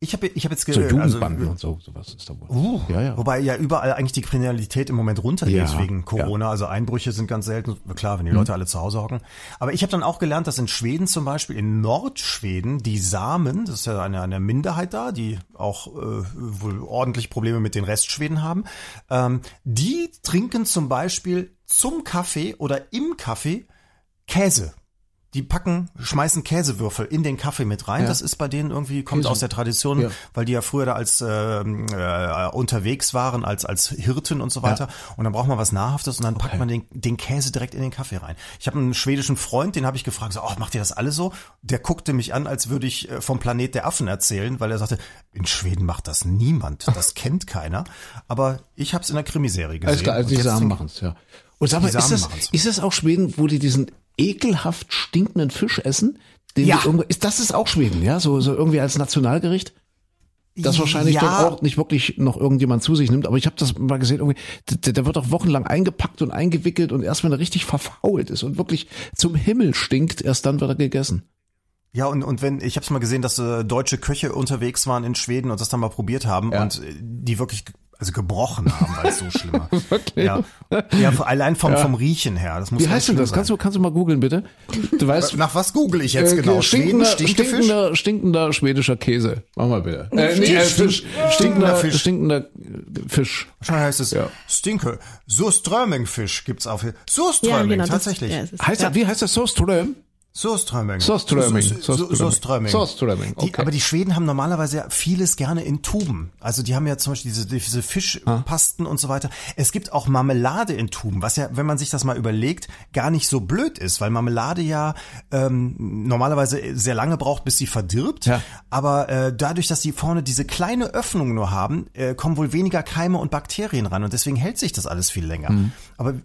Ich habe ich hab jetzt ge- So also, Jugendbanden und so, sowas ist da wohl. Uh, ja, ja. Wobei ja überall eigentlich die Kriminalität im Moment runtergeht Ja, wegen Corona. Also Einbrüche sind ganz selten. Klar, wenn die Leute alle zu Hause hocken. Aber ich habe dann auch gelernt, dass in Schweden zum Beispiel, in Nordschweden, die Samen, das ist ja eine, eine Minderheit da, die auch äh, wohl ordentlich Probleme mit den Restschweden haben, ähm, die trinken zum Beispiel zum Kaffee oder im Kaffee Käse. Die packen, schmeißen Käsewürfel in den Kaffee mit rein. Ja. Das ist bei denen irgendwie, kommt Käse. aus der Tradition, Ja. weil die ja früher da als ähm, äh, unterwegs waren, als, als Hirten und so weiter. Und dann braucht man was Nahrhaftes und dann packt man den, den Käse direkt in den Kaffee rein. Ich habe einen schwedischen Freund, den habe ich gefragt, so, oh, macht ihr das alle so? Der guckte mich an, als würde ich äh, vom Planet der Affen erzählen, weil er sagte, in Schweden macht das niemand, das kennt keiner. Aber ich habe es in der Krimiserie gesehen. Alles klar, also die Samen denk- machen's, ja. Und sag mal, ist Samen das, machen's. ist das auch Schweden, wo die diesen ekelhaft stinkenden Fisch essen? Den Ja. irgendwo- ist das ist auch Schweden, ja? So, so irgendwie als Nationalgericht? Das wahrscheinlich Ja. dort auch nicht wirklich noch irgendjemand zu sich nimmt, aber ich habe das mal gesehen, irgendwie, der, der wird auch wochenlang eingepackt und eingewickelt und erst wenn er richtig verfault ist und wirklich zum Himmel stinkt, erst dann wird er gegessen. Ja, und, und wenn, ich habe es mal gesehen, dass äh, deutsche Köche unterwegs waren in Schweden und das dann mal probiert haben Ja. und äh, die wirklich also gebrochen haben, weil es so schlimm war. Wirklich? Ja, ja allein vom, vom Riechen her. Das muss Wie heißt denn das? Kannst du, kannst du mal googeln, bitte? Du weißt, sein. Nach was google ich jetzt Äh, genau? Schweden, stinkender, Stinkefisch? stinkender, stinkender schwedischer Käse. Mach mal bitte. Äh, nee, äh, Fisch. Stinkender Fisch. Stinkender äh, Fisch. Wahrscheinlich heißt es Ja. Stinke. Surströmmingfisch gibt's auch hier. Ja, Surströmming, genau. das- tatsächlich. ja, es ist- Heißt ja. das, wie heißt das? Soström? Surströmming. Surströmming. Su- su- su- Surströmming. Surströmming, Die, okay. aber die Schweden haben normalerweise ja vieles gerne in Tuben. Also die haben ja zum Beispiel diese, diese Fischpasten und so weiter. Es gibt auch Marmelade in Tuben, was ja, wenn man sich das mal überlegt, gar nicht so blöd ist, weil Marmelade ja ähm, normalerweise sehr lange braucht, bis sie verdirbt. Ja. Aber äh, dadurch, dass die vorne diese kleine Öffnung nur haben, äh, kommen wohl weniger Keime und Bakterien ran und deswegen hält sich das alles viel länger. Mhm. Aber äh,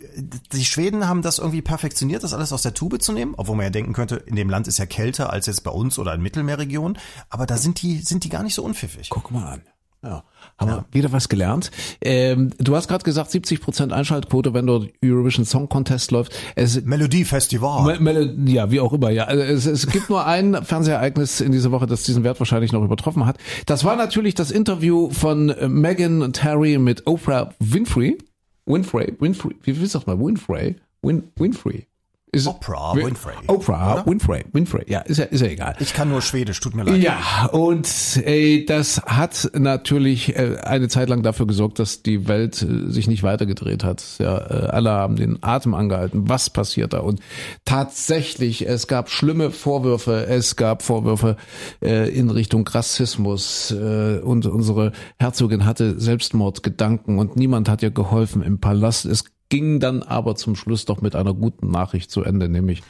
die Schweden haben das irgendwie perfektioniert, das alles aus der Tube zu nehmen, obwohl man ja denken könnte, in dem Land ist ja kälter als jetzt bei uns oder in Mittelmeerregionen. Aber da sind die, sind die gar nicht so unpfiffig. Guck mal an. Ja, haben wir wieder was gelernt. Ähm, du hast gerade gesagt, 70 Prozent Einschaltquote, wenn dort Eurovision Song Contest läuft. Es, Melodiefestival. Me- Mel- ja, wie auch immer, ja. Also es, es gibt nur ein Fernsehereignis in dieser Woche, das diesen Wert wahrscheinlich noch übertroffen hat. Das war natürlich das Interview von äh, Meghan und Harry mit Oprah Winfrey. Winfrey, Winfrey, wie wie sagt man? Winfrey? Win, Winfrey. Ist, Oprah Wi- Winfrey, Oprah oder? Winfrey, Winfrey, ja, ist ja, ist ja egal. ich kann nur Schwedisch, tut mir leid. Ja, und äh, das hat natürlich äh, eine Zeit lang dafür gesorgt, dass die Welt äh, sich nicht weitergedreht hat. Ja, äh, alle haben den Atem angehalten. Was passiert da? Und tatsächlich, es gab schlimme Vorwürfe. Es gab Vorwürfe äh, in Richtung Rassismus. Äh, und unsere Herzogin hatte Selbstmordgedanken und niemand hat ihr geholfen im Palast. Es ging dann aber zum Schluss doch mit einer guten Nachricht zu Ende, nämlich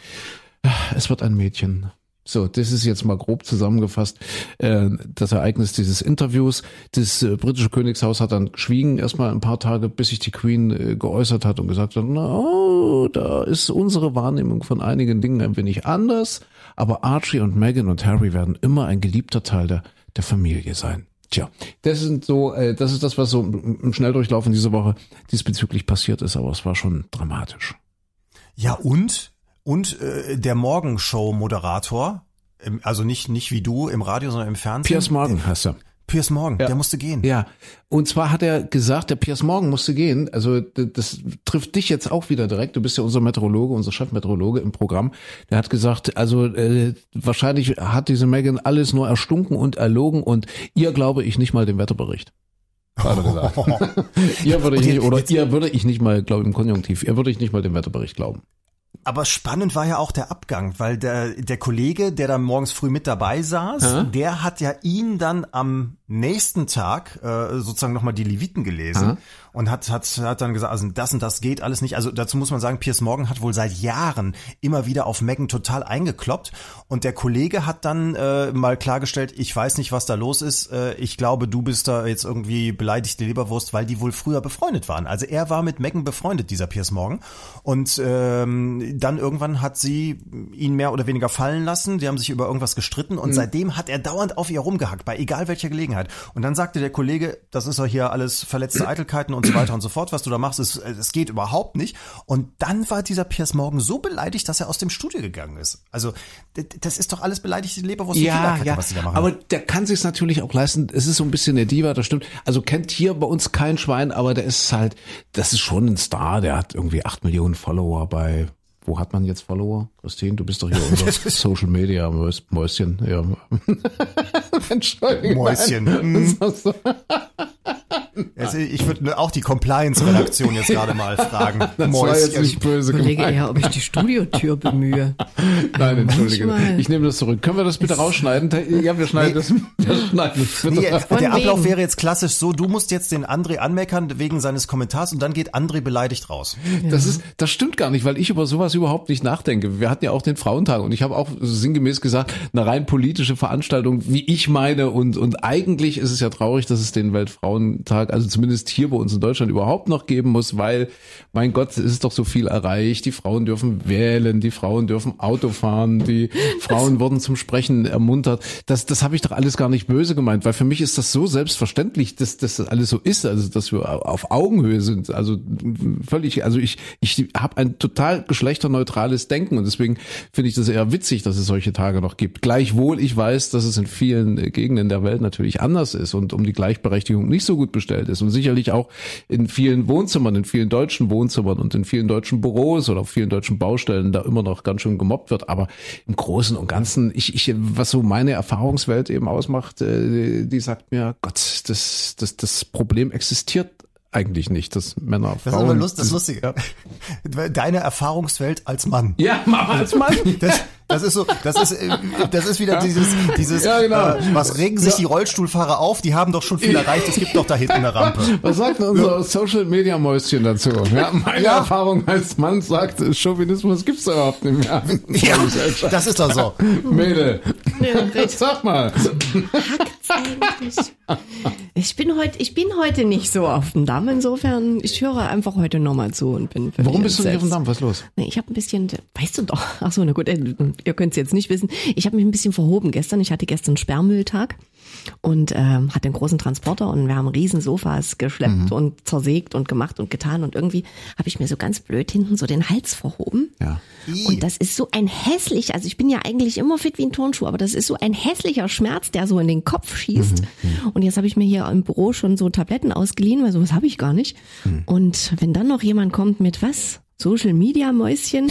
äh, es wird ein Mädchen. So, das ist jetzt mal grob zusammengefasst äh, das Ereignis dieses Interviews. Das äh, britische Königshaus hat dann geschwiegen erstmal ein paar Tage, bis sich die Queen äh, geäußert hat und gesagt hat, na, oh, da ist unsere Wahrnehmung von einigen Dingen ein wenig anders, aber Archie und Meghan und Harry werden immer ein geliebter Teil der, der Familie sein. Tja, das sind so, äh, das ist das, was so im Schnelldurchlauf in dieser Woche diesbezüglich passiert ist, aber es war schon dramatisch. Ja, und, und äh, der Morgenshow-Moderator, also nicht, nicht wie du im Radio, sondern im Fernsehen. Piers Morgan heißt er. Piers Morgan, der musste gehen. Ja, und zwar hat er gesagt, der Piers Morgan musste gehen. Also das trifft dich jetzt auch wieder direkt. Du bist ja unser Meteorologe, unser Chefmeteorologe im Programm. Der hat gesagt, also äh, wahrscheinlich hat diese Megan alles nur erstunken und erlogen und ihr glaube ich nicht mal den Wetterbericht. Hat er gesagt. ihr würde ich nicht, oder ihr würde ich nicht mal, glaube im Konjunktiv, ihr würde ich nicht mal den Wetterbericht glauben. Aber spannend war ja auch der Abgang, weil der, der Kollege, der da morgens früh mit dabei saß, Ja. der hat ja ihn dann am nächsten Tag äh, sozusagen nochmal die Leviten gelesen Ja. Und hat, hat, hat dann gesagt, also das und das geht alles nicht. Also dazu muss man sagen, Piers Morgan hat wohl seit Jahren immer wieder auf Megan total eingekloppt und der Kollege hat dann äh, mal klargestellt, ich weiß nicht, was da los ist, äh, ich glaube, du bist da jetzt irgendwie beleidigte Leberwurst, weil die wohl früher befreundet waren. Also er war mit Megan befreundet, dieser Piers Morgan und ähm, dann irgendwann hat sie ihn mehr oder weniger fallen lassen, die haben sich über irgendwas gestritten und seitdem hat er dauernd auf ihr rumgehackt, bei egal welcher Gelegenheit. Und dann sagte der Kollege, das ist ja hier alles verletzte Eitelkeiten und so weiter und so fort, was du da machst, es, es geht überhaupt nicht. Und dann war dieser Piers Morgan so beleidigt, dass er aus dem Studio gegangen ist. Also das ist doch alles beleidigte Leberwurst und Fehlerkette, was die da machen. aber der kann sich natürlich auch leisten. Es ist so ein bisschen der Diva, das stimmt. Also kennt hier bei uns kein Schwein, aber der ist halt, das ist schon ein Star. Der hat irgendwie acht Millionen Follower bei. Wo hat man jetzt Follower? Christine, du bist doch hier unser Social Media Mäus- Mäuschen. Ja. Entschuldigung. Mäuschen. Also ich würde auch die Compliance-Redaktion jetzt gerade mal fragen. Das war jetzt nicht böse Ich überlege gemeint. eher, ob ich die Studiotür bemühe. Nein, entschuldige. manchmal. Ich nehme das zurück. Können wir das bitte rausschneiden? Ja, wir schneiden das. Wir schneiden das Nee, der Ablauf wegen. wäre jetzt klassisch so, du musst jetzt den André anmeckern wegen seines Kommentars und dann geht André beleidigt raus. Das ist, das stimmt gar nicht, weil ich über sowas überhaupt nicht nachdenke. Wir hatten ja auch den Frauentag und ich habe auch sinngemäß gesagt, eine rein politische Veranstaltung, wie ich meine und, und eigentlich ist es ja traurig, dass es den Weltfrauentag, also zumindest hier bei uns in Deutschland überhaupt noch geben muss, weil, mein Gott, es ist doch so viel erreicht. Die Frauen dürfen wählen, die Frauen dürfen Auto fahren, die Frauen wurden zum Sprechen ermuntert. Das, das habe ich doch alles gar nicht böse gemeint, weil für mich ist das so selbstverständlich, dass, dass das alles so ist, also dass wir auf Augenhöhe sind. Also völlig, also ich, ich habe ein total geschlechterneutrales Denken und deswegen finde ich das eher witzig, dass es solche Tage noch gibt. Gleichwohl ich weiß, dass es in vielen äh, Gegenden der Welt natürlich anders ist und um die Gleichberechtigung nicht so gut bestellt ist und sicherlich auch in vielen Wohnzimmern, in vielen deutschen Wohnzimmern und in vielen deutschen Büros oder auf vielen deutschen Baustellen da immer noch ganz schön gemobbt wird. Aber im Großen und Ganzen, ich, ich, was so meine Erfahrungswelt eben ausmacht, äh, die sagt mir, Gott, das, das, das Problem existiert eigentlich nicht, dass Männer, Das Frauen. ist aber lust, das Lustige. Deine Erfahrungswelt als Mann. Ja, Mama als Mann. Das, das ist so, das ist, äh, das ist wieder dieses, dieses, Ja, genau. äh, was regen sich die Rollstuhlfahrer auf? Die haben doch schon viel erreicht. Es gibt doch da hinten eine Rampe. Was sagt denn unser Social Media Mäuschen dazu? Ja, meine Ja. Erfahrung als Mann sagt, Chauvinismus gibt's da überhaupt nicht mehr. Ja, das ist doch so. Mädel. Ja. Sag mal. Hackt's eigentlich? Ich bin heute, ich bin heute nicht so auf dem Damm. Insofern, ich höre einfach heute nochmal zu und bin Warum bist du nicht auf dem. Damm? Was ist los? Nee, ich habe ein bisschen, weißt du doch, ach so, na gut, äh, ihr könnt es jetzt nicht wissen. Ich habe mich ein bisschen verhoben gestern. Ich hatte gestern Sperrmülltag und ähm, hatte einen großen Transporter und wir haben riesen Sofas geschleppt und zersägt und gemacht und getan und irgendwie habe ich mir so ganz blöd hinten so den Hals verhoben. Ja. Und das ist so ein hässlich, also ich bin ja eigentlich immer fit wie ein Turnschuh, aber das ist so ein hässlicher Schmerz, der so in den Kopf schießt. Und jetzt habe ich mir hier im Büro schon so Tabletten ausgeliehen, weil sowas habe ich gar nicht. Und wenn dann noch jemand kommt mit was? Social Media Mäuschen,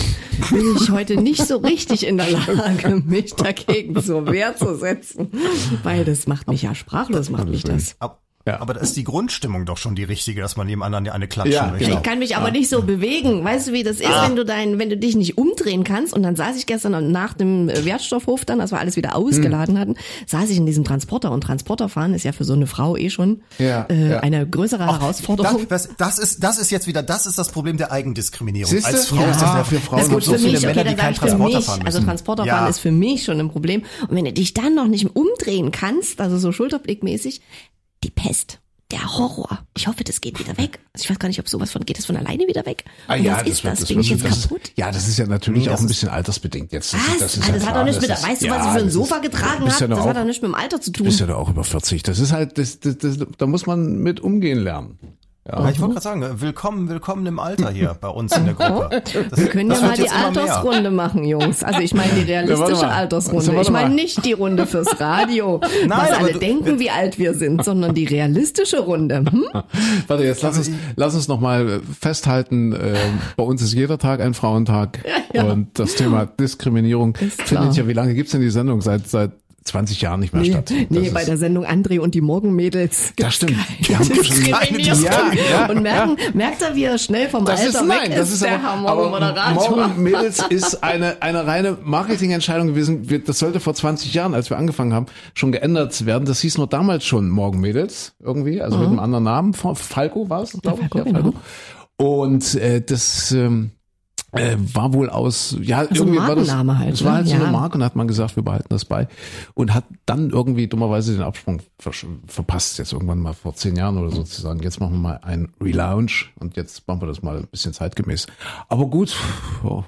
bin ich heute nicht so richtig in der Lage, mich dagegen zur Wehr zu setzen. Weil das macht mich ja sprachlos, macht mich das. Ja. Aber da ist die Grundstimmung doch schon die richtige, dass man anderen eine klatschen Ja, möchte. genau. Ich kann mich aber nicht so bewegen. Weißt du, wie das ist, wenn du dein, wenn du dich nicht umdrehen kannst? Und dann saß ich gestern nach dem Wertstoffhof dann, als wir alles wieder ausgeladen hatten, saß ich in diesem Transporter. Und Transporter fahren ist ja für so eine Frau eh schon Ja, äh, ja. eine größere Herausforderung. Das, das, das ist, das ist jetzt wieder, das ist das Problem der Eigendiskriminierung. Siehste? Als Frau Ja, ist das für nervig. Frauen Es Das gibt ist so für viele mich, Männer, okay, die keinen für Transporter mich, fahren müssen. also Transporterfahren Ja. ist für mich schon ein Problem. Und wenn du dich dann noch nicht umdrehen kannst, also so schulterblickmäßig, die Pest. Der Horror. Ich hoffe, das geht wieder weg. Also ich weiß gar nicht, ob sowas von, geht das von alleine wieder weg? Und was ist wird- das? Bin ich jetzt das ist- kaputt? Ja, das ist ja natürlich Nee, auch das ein bisschen altersbedingt jetzt. Das, Was? ist- das, ist Ah, ja das hat doch nichts mit, das weißt du, was ja, ich für ein das Sofa getragen du habe? ja das hat auch- doch nichts mit dem Alter zu Du tun. bist ja doch auch über 40. Das ist halt, das, das, das, da muss man mit umgehen lernen. Ja, ich wollte gerade sagen, willkommen, willkommen im Alter hier bei uns in der Gruppe. Das, Wir können ja mal die. Altersrunde machen, Jungs. Also ich meine die Ja, realistische mal. Altersrunde. Ich meine nicht die Runde fürs Radio, was aber alle du- denken, wie alt wir sind, sondern die realistische Runde. Hm? Warte, jetzt lass uns, lass uns noch mal festhalten, äh, bei uns ist jeder Tag ein Frauentag ja. und das Thema Diskriminierung Ist klar. findet ja, wie lange gibt's denn die Sendung? Seit, seit 20 Jahren nicht mehr Nee, statt. nee Das bei ist- der Sendung André und die Morgenmädels. Das stimmt. Wir haben schon Diskriminierung. Ja, ja, und merken, merkt er, wie er schnell vom Das Alter ist nein, weg das ist, der aber, Herr aber Morgenmoderator. Morgen Mädels ist eine eine reine Marketingentscheidung gewesen. Wir, das sollte vor 20 Jahren, als wir angefangen haben, schon geändert werden. Das hieß nur damals schon Morgen Mädels irgendwie, also mit einem anderen Namen. Falco war es, glaube ich. Mhm. Falco, genau. Und äh, das ähm, äh, war wohl aus, ja, ein irgendwie war das, halt, war ne? halt so Ja. eine Marke und hat man gesagt, wir behalten das bei und hat dann irgendwie dummerweise den Absprung versch- verpasst, jetzt irgendwann mal vor zehn Jahren oder so zu sagen, jetzt machen wir mal ein Relaunch und jetzt machen wir das mal ein bisschen zeitgemäß. Aber gut, hm,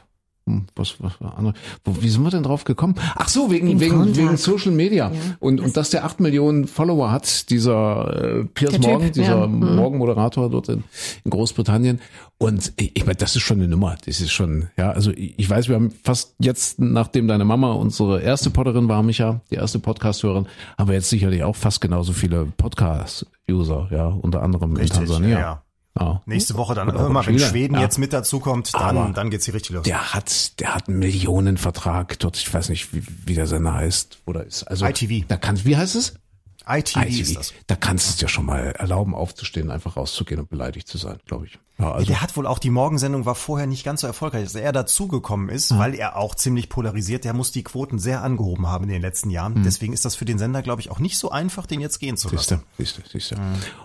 was, was war andere? Wo, wie sind wir denn drauf gekommen? Ach so, wegen, Wegen wegen, Frauentag. wegen Social Media. Ja. Und, und dass der acht Millionen Follower hat, dieser äh, Piers Der Typ, Morgan, dieser ja. Mhm. Morgenmoderator dort in, in Großbritannien. Und ich, ich meine, das ist schon eine Nummer. Das ist schon, ja, also ich, ich weiß, wir haben fast jetzt, nachdem deine Mama unsere erste Podderin war, Micha, die erste Podcast-Hörerin, haben wir jetzt sicherlich auch fast genauso viele Podcast-User, ja, unter anderem Richtig, in Tansania. ja. Ja. Nächste Woche dann, auch immer wenn Chile. Schweden Ja. jetzt mit dazukommt, dann, Aber dann geht's hier richtig los. Der hat, der hat einen Millionenvertrag dort. Ich weiß nicht, wie, wie der Sender heißt oder ist. Also ITV. Da kann, wie heißt es? ITV, ist das. Da kannst du es dir schon mal erlauben, aufzustehen, einfach rauszugehen und beleidigt zu sein, glaube ich. Ja, also. Der hat wohl auch die Morgensendung war vorher nicht ganz so erfolgreich, dass er dazugekommen ist, weil er auch ziemlich polarisiert. Der muss die Quoten sehr angehoben haben in den letzten Jahren. Deswegen ist das für den Sender, glaube ich, auch nicht so einfach, den jetzt gehen zu Siehste, lassen. siehste, siehste.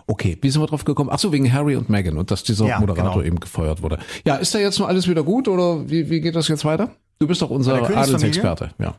Okay, wie sind wir drauf gekommen? Ach so, wegen Harry und Meghan und dass dieser Ja, Moderator genau. eben gefeuert wurde. Ja, ist da jetzt noch alles wieder gut oder wie, wie geht das jetzt weiter? Du bist doch unser? Adelsexperte, ja.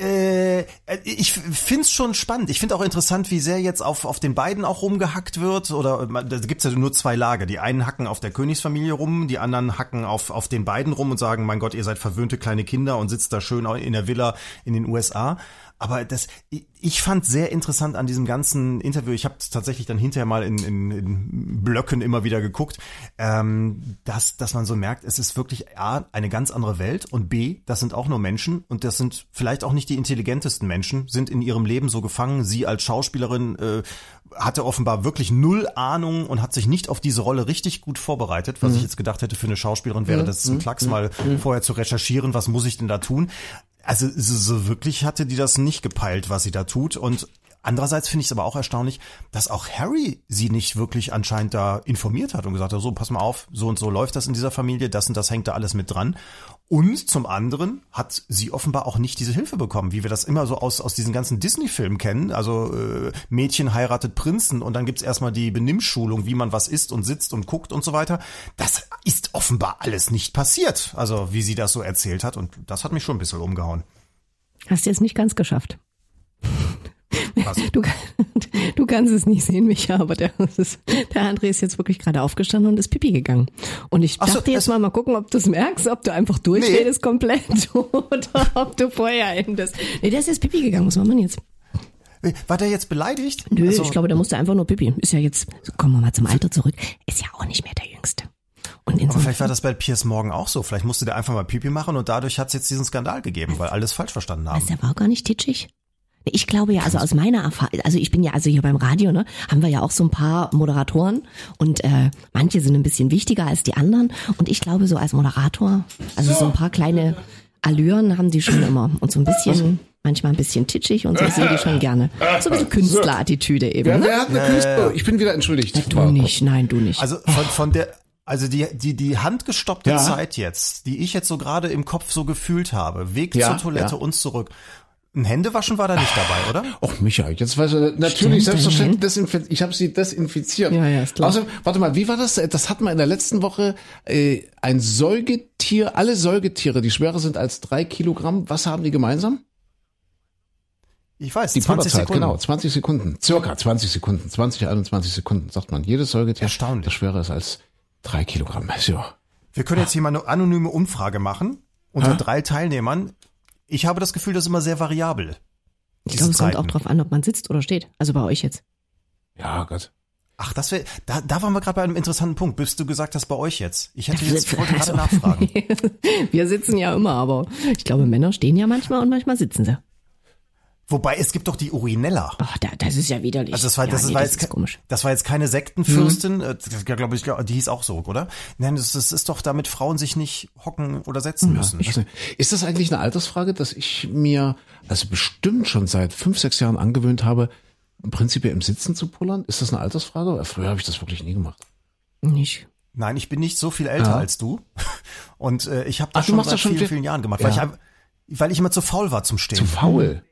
Äh, ich find's schon spannend. Ich finde auch interessant, wie sehr jetzt auf, auf den beiden auch rumgehackt wird. Oder da gibt's ja nur zwei Lager. Die einen hacken auf der Königsfamilie rum, die anderen hacken auf, auf den beiden rum und sagen, mein Gott, ihr seid verwöhnte kleine Kinder und sitzt da schön in der Villa in den USA. Aber das, ich- fand sehr interessant an diesem ganzen Interview, ich habe tatsächlich dann hinterher mal in, in, in Blöcken immer wieder geguckt, ähm, dass, dass man so merkt, es ist wirklich A, eine ganz andere Welt und B, das sind auch nur Menschen und das sind vielleicht auch nicht die intelligentesten Menschen, sind in ihrem Leben so gefangen. Sie als Schauspielerin äh, hatte offenbar wirklich null Ahnung und hat sich nicht auf diese Rolle richtig gut vorbereitet, was ich jetzt gedacht hätte für eine Schauspielerin wäre, das ist ein Klacks mal vorher zu recherchieren, was muss ich denn da tun. Also so, so wirklich hatte die das nicht gepeilt, was sie da tut. Und andererseits finde ich es aber auch erstaunlich, dass auch Harry sie nicht wirklich anscheinend da informiert hat und gesagt hat, so pass mal auf, so und so läuft das in dieser Familie, das und das hängt da alles mit dran. Und zum anderen hat sie offenbar auch nicht diese Hilfe bekommen, wie wir das immer so aus, aus diesen ganzen Disney-Filmen kennen. Also äh, Mädchen heiratet Prinzen und dann gibt's erstmal die Benimmschulung, wie man was isst und sitzt und guckt und so weiter. Das ist offenbar alles nicht passiert, also wie sie das so erzählt hat. Und das hat mich schon ein bisschen umgehauen. Hast du jetzt nicht ganz geschafft. Du, du kannst es nicht sehen, Micha, aber der, ist, der André ist jetzt wirklich gerade aufgestanden und ist pipi gegangen. Und ich Ach so, dachte jetzt mal, mal gucken, ob du es merkst, ob du einfach durchredest komplett oder ob du vorher endest. Nee, der ist jetzt pipi gegangen, was machen wir jetzt? War der jetzt beleidigt? Nö, Also, ich glaube, der musste einfach nur pipi. Ist ja jetzt, kommen wir mal zum Alter zurück, ist ja auch nicht mehr der Jüngste. Und in so vielleicht war das bei Piers Morgan auch so. Vielleicht musste der einfach mal Pipi machen und dadurch hat es jetzt diesen Skandal gegeben, weil alles falsch verstanden haben. Was, der war auch gar nicht titschig? Ich glaube ja, also aus meiner Erfahrung, also ich bin ja, also hier beim Radio, ne, haben wir ja auch so ein paar Moderatoren und äh, manche sind ein bisschen wichtiger als die anderen und ich glaube so als Moderator, also so ein paar kleine Allüren haben die schon immer und so ein bisschen, manchmal ein bisschen titschig und so sind die schon gerne. So ein bisschen Künstlerattitüde eben, ne? wer hat eine Künstler? Ich bin wieder entschuldigt. Du nicht, nein, du nicht. Also von, von der, also die, die, die handgestoppte Ja. Zeit jetzt, die ich jetzt so gerade im Kopf so gefühlt habe, Weg Ja, zur Toilette ja. und zurück. Ein Händewaschen war da nicht dabei, oder? Och, Micha, jetzt weiß er, natürlich, Stimmt, selbstverständlich, desinfiziert. Ich habe sie desinfiziert. Ja, ja, ist klar. Außerdem, warte mal, wie war das? Das hatten wir in der letzten Woche. Äh, ein Säugetier, alle Säugetiere, die schwerer sind als drei Kilogramm, was haben die gemeinsam? Ich weiß, Die 20 Puderzeit, Sekunden. genau, 20 Sekunden. Circa 20 Sekunden, 20, 21 Sekunden, sagt man. Jedes Säugetier, Erstaunlich. das schwerer ist als drei Kilogramm. So. Wir können jetzt hier mal eine anonyme Umfrage machen unter drei Teilnehmern. Ich habe das Gefühl, das ist immer sehr variabel. ich glaube, es kommt auch drauf an, ob man sitzt oder steht. Also bei euch jetzt. Ja, Gott. Ach, das wäre, da, da waren wir gerade bei einem interessanten Punkt, bis du gesagt hast, bei euch jetzt. Ich hätte jetzt, ich wollte gerade nachfragen. Wir sitzen ja immer, aber ich glaube, Männer stehen ja manchmal und manchmal sitzen sie. Wobei, es gibt doch die Urinella. Ach, da, das ist ja widerlich. Also das war, ja, das nee, war das jetzt, komisch. das war jetzt keine Sektenfürstin, äh, das, glaube ich, glaub, die hieß auch so, oder? Nein, das, das ist doch, damit Frauen sich nicht hocken oder setzen müssen. Weiß nicht. Ist das eigentlich eine Altersfrage, dass ich mir also bestimmt schon seit fünf, sechs Jahren angewöhnt habe, im Prinzip im Sitzen zu pullern? Ist das eine Altersfrage? Früher habe ich das wirklich nie gemacht. Nicht. Nein, ich bin nicht so viel älter Ja. als du. Und äh, ich habe das Ach, schon seit das schon vielen, viel- vielen Jahren gemacht, Ja. weil, ich, weil ich immer zu faul war zum Stehen. Zu faul.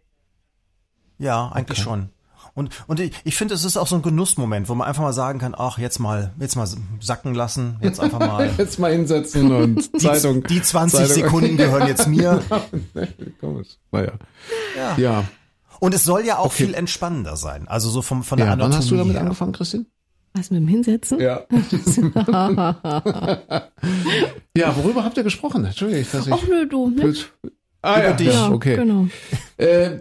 Ja, eigentlich schon. Und, und ich, ich finde, es ist auch so ein Genussmoment, wo man einfach mal sagen kann, ach, jetzt mal, jetzt mal sacken lassen, jetzt einfach mal. Jetzt mal hinsetzen und Zeitung. Die 20 Zeitung. Sekunden gehören jetzt mir. Komisch. Naja. Ja. Ja. Und es soll ja auch Okay. viel entspannender sein. Also so vom, von der ja. Anatomie Wann hast du damit her. angefangen, Christine? Was mit dem Hinsetzen? Ja. ja, worüber habt ihr gesprochen? Entschuldigung, dass ich. Ach nö, du. Ne? Blöd. Ah, ja, dich. ja, okay. Genau. Äh,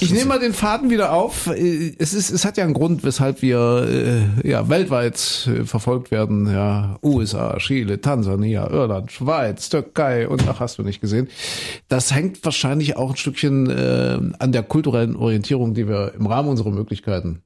ich nehme mal den Faden wieder auf. Äh, Es ist, es hat ja einen Grund, weshalb wir äh, ja weltweit äh, verfolgt werden. Ja, USA, Chile, Tansania, Irland, Schweiz, Türkei und ach, hast du nicht gesehen. Das hängt wahrscheinlich auch ein Stückchen äh, an der kulturellen Orientierung, die wir im Rahmen unserer Möglichkeiten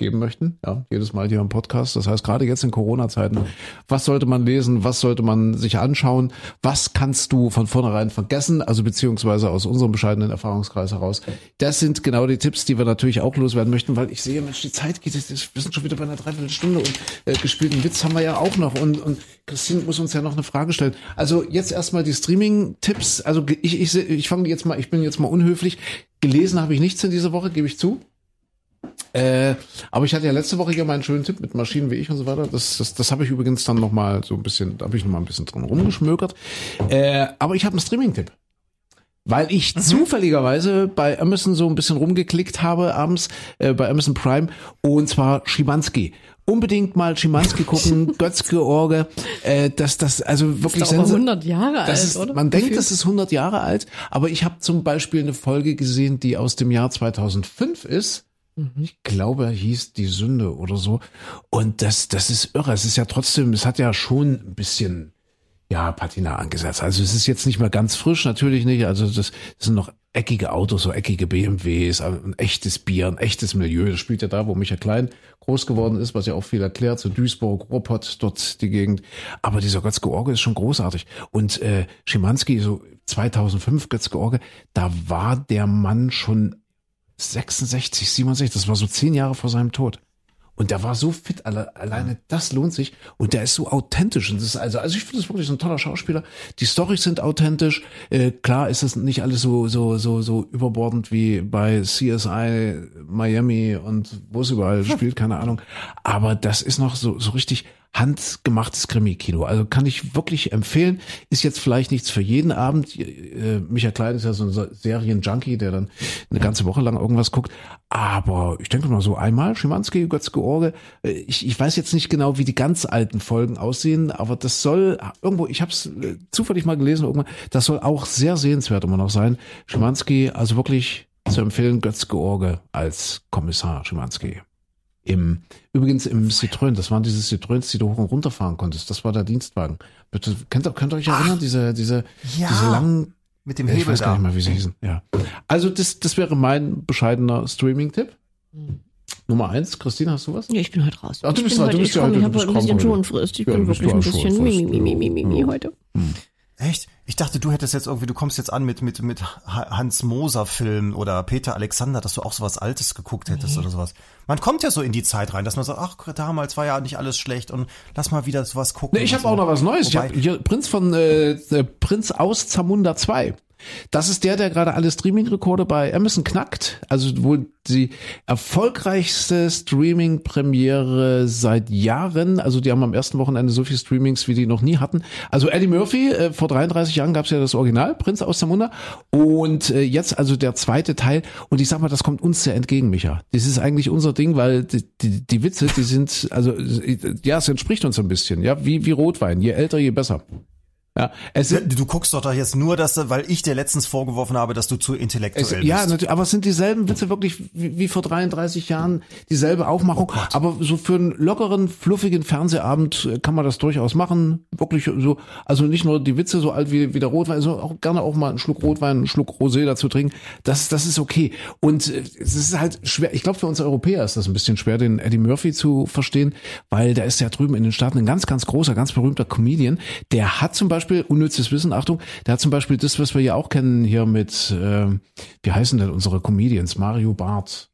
geben möchten. Ja, jedes Mal hier im Podcast. Das heißt, gerade jetzt in Corona-Zeiten, was sollte man lesen? Was sollte man sich anschauen? Was kannst du von vornherein vergessen? Also beziehungsweise aus unserem bescheidenen Erfahrungskreis heraus. Das sind genau die Tipps, die wir natürlich auch loswerden möchten, weil ich sehe, Mensch, die Zeit geht, wir sind schon wieder bei einer Dreiviertelstunde und äh, gespielten Witz haben wir ja auch noch und, und Christine muss uns ja noch eine Frage stellen. Also jetzt erstmal die Streaming-Tipps. Also ich, ich, ich fange jetzt mal, ich bin jetzt mal unhöflich. Gelesen habe ich nichts in dieser Woche, gebe ich zu. Äh, aber ich hatte ja letzte Woche hier meinen schönen Tipp mit Maschinen wie ich und so weiter. Das, das, das habe ich übrigens dann noch mal so ein bisschen, da habe ich noch mal ein bisschen drin rumgeschmökert. Äh, aber ich habe einen Streaming-Tipp. Weil ich mhm. zufälligerweise bei Amazon so ein bisschen rumgeklickt habe abends äh, bei Amazon Prime und zwar Schimanski unbedingt mal Schimanski gucken, Götz-George, äh, dass das also wirklich das ist 100 Jahre alt, ist, oder? Man denkt, das ist 100 Jahre alt, aber ich habe zum Beispiel eine Folge gesehen, die aus dem Jahr 2005 ist. Mhm. Ich glaube, hieß die Sünde oder so. Und das, das ist irre. Es ist ja trotzdem, es hat ja schon ein bisschen ja, Patina angesetzt. Also es ist jetzt nicht mehr ganz frisch, natürlich nicht. Also das, das sind noch eckige Autos, so eckige BMWs, ein echtes Bier, ein echtes Milieu. Das spielt ja da, wo Michael Klein groß geworden ist, was ja auch viel erklärt, so Duisburg, Ruhrpott, dort die Gegend. Aber dieser Götz-George ist schon großartig. Und äh, Schimanski, so 2005 Götz-George, da war der Mann schon 66, 67, das war so zehn Jahre vor seinem Tod. Und der war so fit, alle, alleine das lohnt sich. Und der ist so authentisch. Und das ist also, also ich finde das wirklich so ein toller Schauspieler. Die Storys sind authentisch. Äh, klar ist das nicht alles so, so, so, so überbordend wie bei CSI Miami und wo es überall spielt, keine Ahnung. Aber das ist noch so, so richtig handgemachtes Krimi-Kino. Also kann ich wirklich empfehlen. Ist jetzt vielleicht nichts für jeden Abend. Äh, Michael Klein ist ja so ein Serien-Junkie, der dann eine ganze Woche lang irgendwas guckt. Aber ich denke mal so einmal, Schimanski, Götz-George. Äh, ich, ich weiß jetzt nicht genau, wie die ganz alten Folgen aussehen, aber das soll irgendwo, ich habe es äh, zufällig mal gelesen, irgendwann, das soll auch sehr sehenswert immer noch sein. Schimanski, also wirklich zu empfehlen, Götz-George als Kommissar Schimanski. Im, übrigens im Citroën, das waren diese Citroëns, die du hoch und runter fahren konntest. Das war der Dienstwagen. Bitte, könnt, könnt ihr euch erinnern, Ach, diese, diese, ja, diese langen, mit dem Hebel Ich weiß gar nicht mal, wie sie hießen. Ja. Also das, das wäre mein bescheidener Streaming-Tipp. Hm. Nummer eins, Christine, hast du was? Ja, ich bin heute raus. Ach, du bist, ich heute, du bist ja heute, ich habe heute ein bisschen Schonfrist. Ich ja, bin wirklich ein bisschen mimi, mimi, mimi, mimi heute. Hm. Echt? Ich dachte, du hättest jetzt irgendwie, du kommst jetzt an mit, mit, mit Hans Moser Film oder Peter Alexander, dass du auch sowas Altes geguckt hättest nee. oder sowas. Man kommt ja so in die Zeit rein, dass man sagt, ach, damals war ja nicht alles schlecht und lass mal wieder sowas gucken. Nee, ich habe so. auch noch was Neues. Wobei, ich hab hier Prinz von, äh, äh Prinz aus Zamunda 2. Das ist der, der gerade alle Streaming-Rekorde bei Amazon knackt. Also wohl die erfolgreichste Streaming-Premiere seit Jahren. Also die haben am ersten Wochenende so viel Streamings, wie die noch nie hatten. Also Eddie Murphy, äh, vor 33 Jahren gab es ja das Original, Prinz aus Zamunda. Und äh, jetzt also der zweite Teil. Und ich sag mal, das kommt uns sehr entgegen, Micha. Das ist eigentlich unser Ding, weil die, die, die Witze, die sind, also ja, es entspricht uns ein bisschen. Ja, wie, wie Rotwein. Je älter, je besser. Ja, es du guckst doch da jetzt nur, dass, weil ich dir letztens vorgeworfen habe, dass du zu intellektuell es, bist. Ja, natürlich, aber es sind dieselben Witze wirklich wie, wie vor 33 Jahren, dieselbe Aufmachung. Oh aber so für einen lockeren, fluffigen Fernsehabend äh, kann man das durchaus machen. Wirklich so, also nicht nur die Witze so alt wie, wie der Rotwein, sondern auch gerne auch mal einen Schluck Rotwein, einen Schluck Rosé dazu trinken. Das, das ist okay. Und äh, es ist halt schwer, ich glaube für uns Europäer ist das ein bisschen schwer, den Eddie Murphy zu verstehen, weil der ist ja drüben in den Staaten ein ganz, ganz großer, ganz berühmter Comedian. Der hat zum Beispiel unnützes Wissen, Achtung, der hat zum Beispiel das, was wir ja auch kennen hier mit, äh, wie heißen denn unsere Comedians? Mario Barth,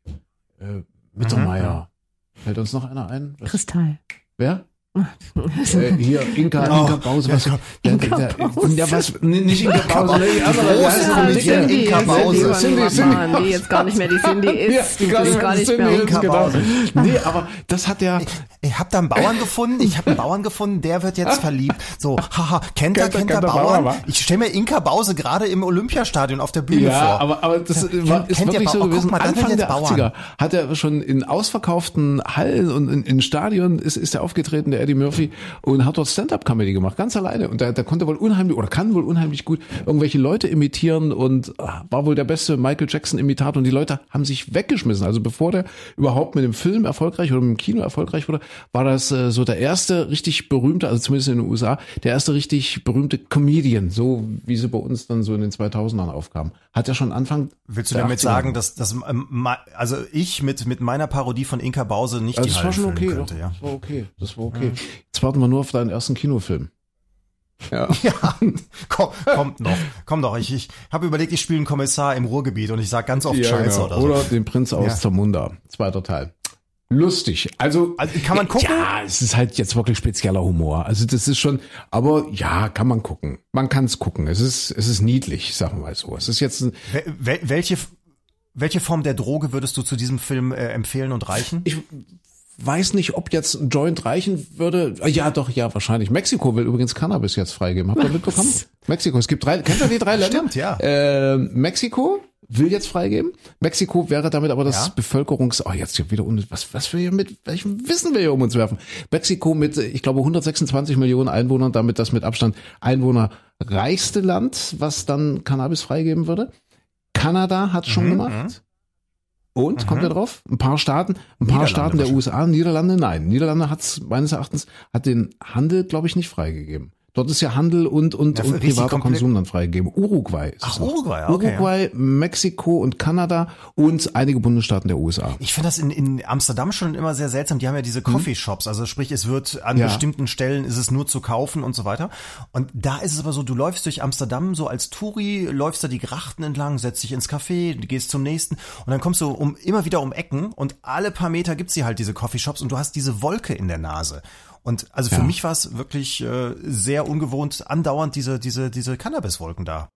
äh, Mittermeier. Mhm. Fällt uns noch einer ein? Was? Kristall. Wer? Äh, hier, Inka, oh, Inka Bause, was, ja, Inka der, Bause. Ja, was, nicht Inka Bause, ne, die andere, die heißt Comedian Inka Bause. Cindy, Cindy, nee, jetzt gar nicht mehr, die Cindy ist, ja, die gar nicht mehr. Inka Bause. Nee, aber das hat ja... Ich, ich hab da einen Bauern gefunden, ich habe einen Bauern gefunden, der wird jetzt verliebt. So, haha, kennt er, kennt er Bauern? Ich stelle mir Inka Bause gerade im Olympiastadion auf der Bühne ja, vor. Ja, aber, aber das ja, war, ist wirklich so gewesen. Mal, Anfang der 80er hat er schon in ausverkauften Hallen und in, in Stadion ist, ist er aufgetreten, der Eddie Murphy und hat dort Stand-up-Comedy gemacht, ganz alleine. Und der, der konnte wohl unheimlich oder kann wohl unheimlich gut irgendwelche Leute imitieren und ah, war wohl der beste Michael Jackson-Imitator. Und die Leute haben sich weggeschmissen. Also bevor der überhaupt mit dem Film erfolgreich oder mit dem Kino erfolgreich wurde, war das äh, so der erste richtig berühmte, also zumindest in den USA, der erste richtig berühmte Comedian, so wie sie bei uns dann so in den 2000ern aufkamen. Hat er schon Anfang. Willst du damit sagen, dass, dass ähm, also ich mit, mit meiner Parodie von Inka Bause nicht also die das war schon okay, könnte, ja? Das war okay. Das war okay. Jetzt warten wir nur auf deinen ersten Kinofilm. Ja. Ja, komm, kommt noch, komm doch. Ich, ich habe überlegt, ich spiele einen Kommissar im Ruhrgebiet und ich sag ganz oft Scheiße genau. oder so. Oder den Prinz aus Ja. Zamunda, zweiter Teil. Lustig. Also, Also, kann man gucken? Ja, es ist halt jetzt wirklich spezieller Humor. Also das ist schon, aber ja, kann man gucken. Man kann es gucken. Es ist, es ist niedlich, sagen wir mal so. Es ist jetzt ein, wel- welche, welche Form der Droge würdest du zu diesem Film äh, empfehlen und reichen? ich weiß nicht, ob jetzt ein Joint reichen würde. Ah, Ja, doch, ja, wahrscheinlich. Mexiko will übrigens Cannabis jetzt freigeben. Habt ihr mitbekommen? Mexiko. Es gibt drei, kennt ihr die drei Länder? Stimmt, ja. Äh, Mexiko will jetzt freigeben. Mexiko wäre damit aber das Ja. Bevölkerungs, oh, jetzt hier wieder, was, was wir hier mit, welchem Wissen wir hier um uns werfen? Mexiko mit, ich glaube, 126 Millionen Einwohnern, damit das mit Abstand einwohnerreichste Land, was dann Cannabis freigeben würde. Kanada hat schon gemacht. Und, kommt ihr drauf? Ein paar Staaten, ein paar Staaten der. USA, Niederlande, nein. Niederlande hat meines Erachtens, hat den Handel, glaube ich, nicht freigegeben. Dort ist ja Handel und, und, Ja, und privater Konsum dann freigegeben. Uruguay ist Ach. Uruguay, okay, Uruguay, Mexiko und Kanada und einige Bundesstaaten der USA. Ich finde das in, in Amsterdam schon immer sehr seltsam. Die haben ja diese Coffeeshops, also sprich, es wird an. Ja. bestimmten Stellen ist es nur zu kaufen und so weiter. Und da ist es aber so, du läufst durch Amsterdam so als Touri, läufst da die Grachten entlang, setzt dich ins Café, gehst zum nächsten und dann kommst du um immer wieder um Ecken und alle paar Meter gibt's hier halt diese Coffeeshops und du hast diese Wolke in der Nase. Und also für Ja. mich war es wirklich äh, sehr ungewohnt, andauernd diese diese diese Cannabiswolken da.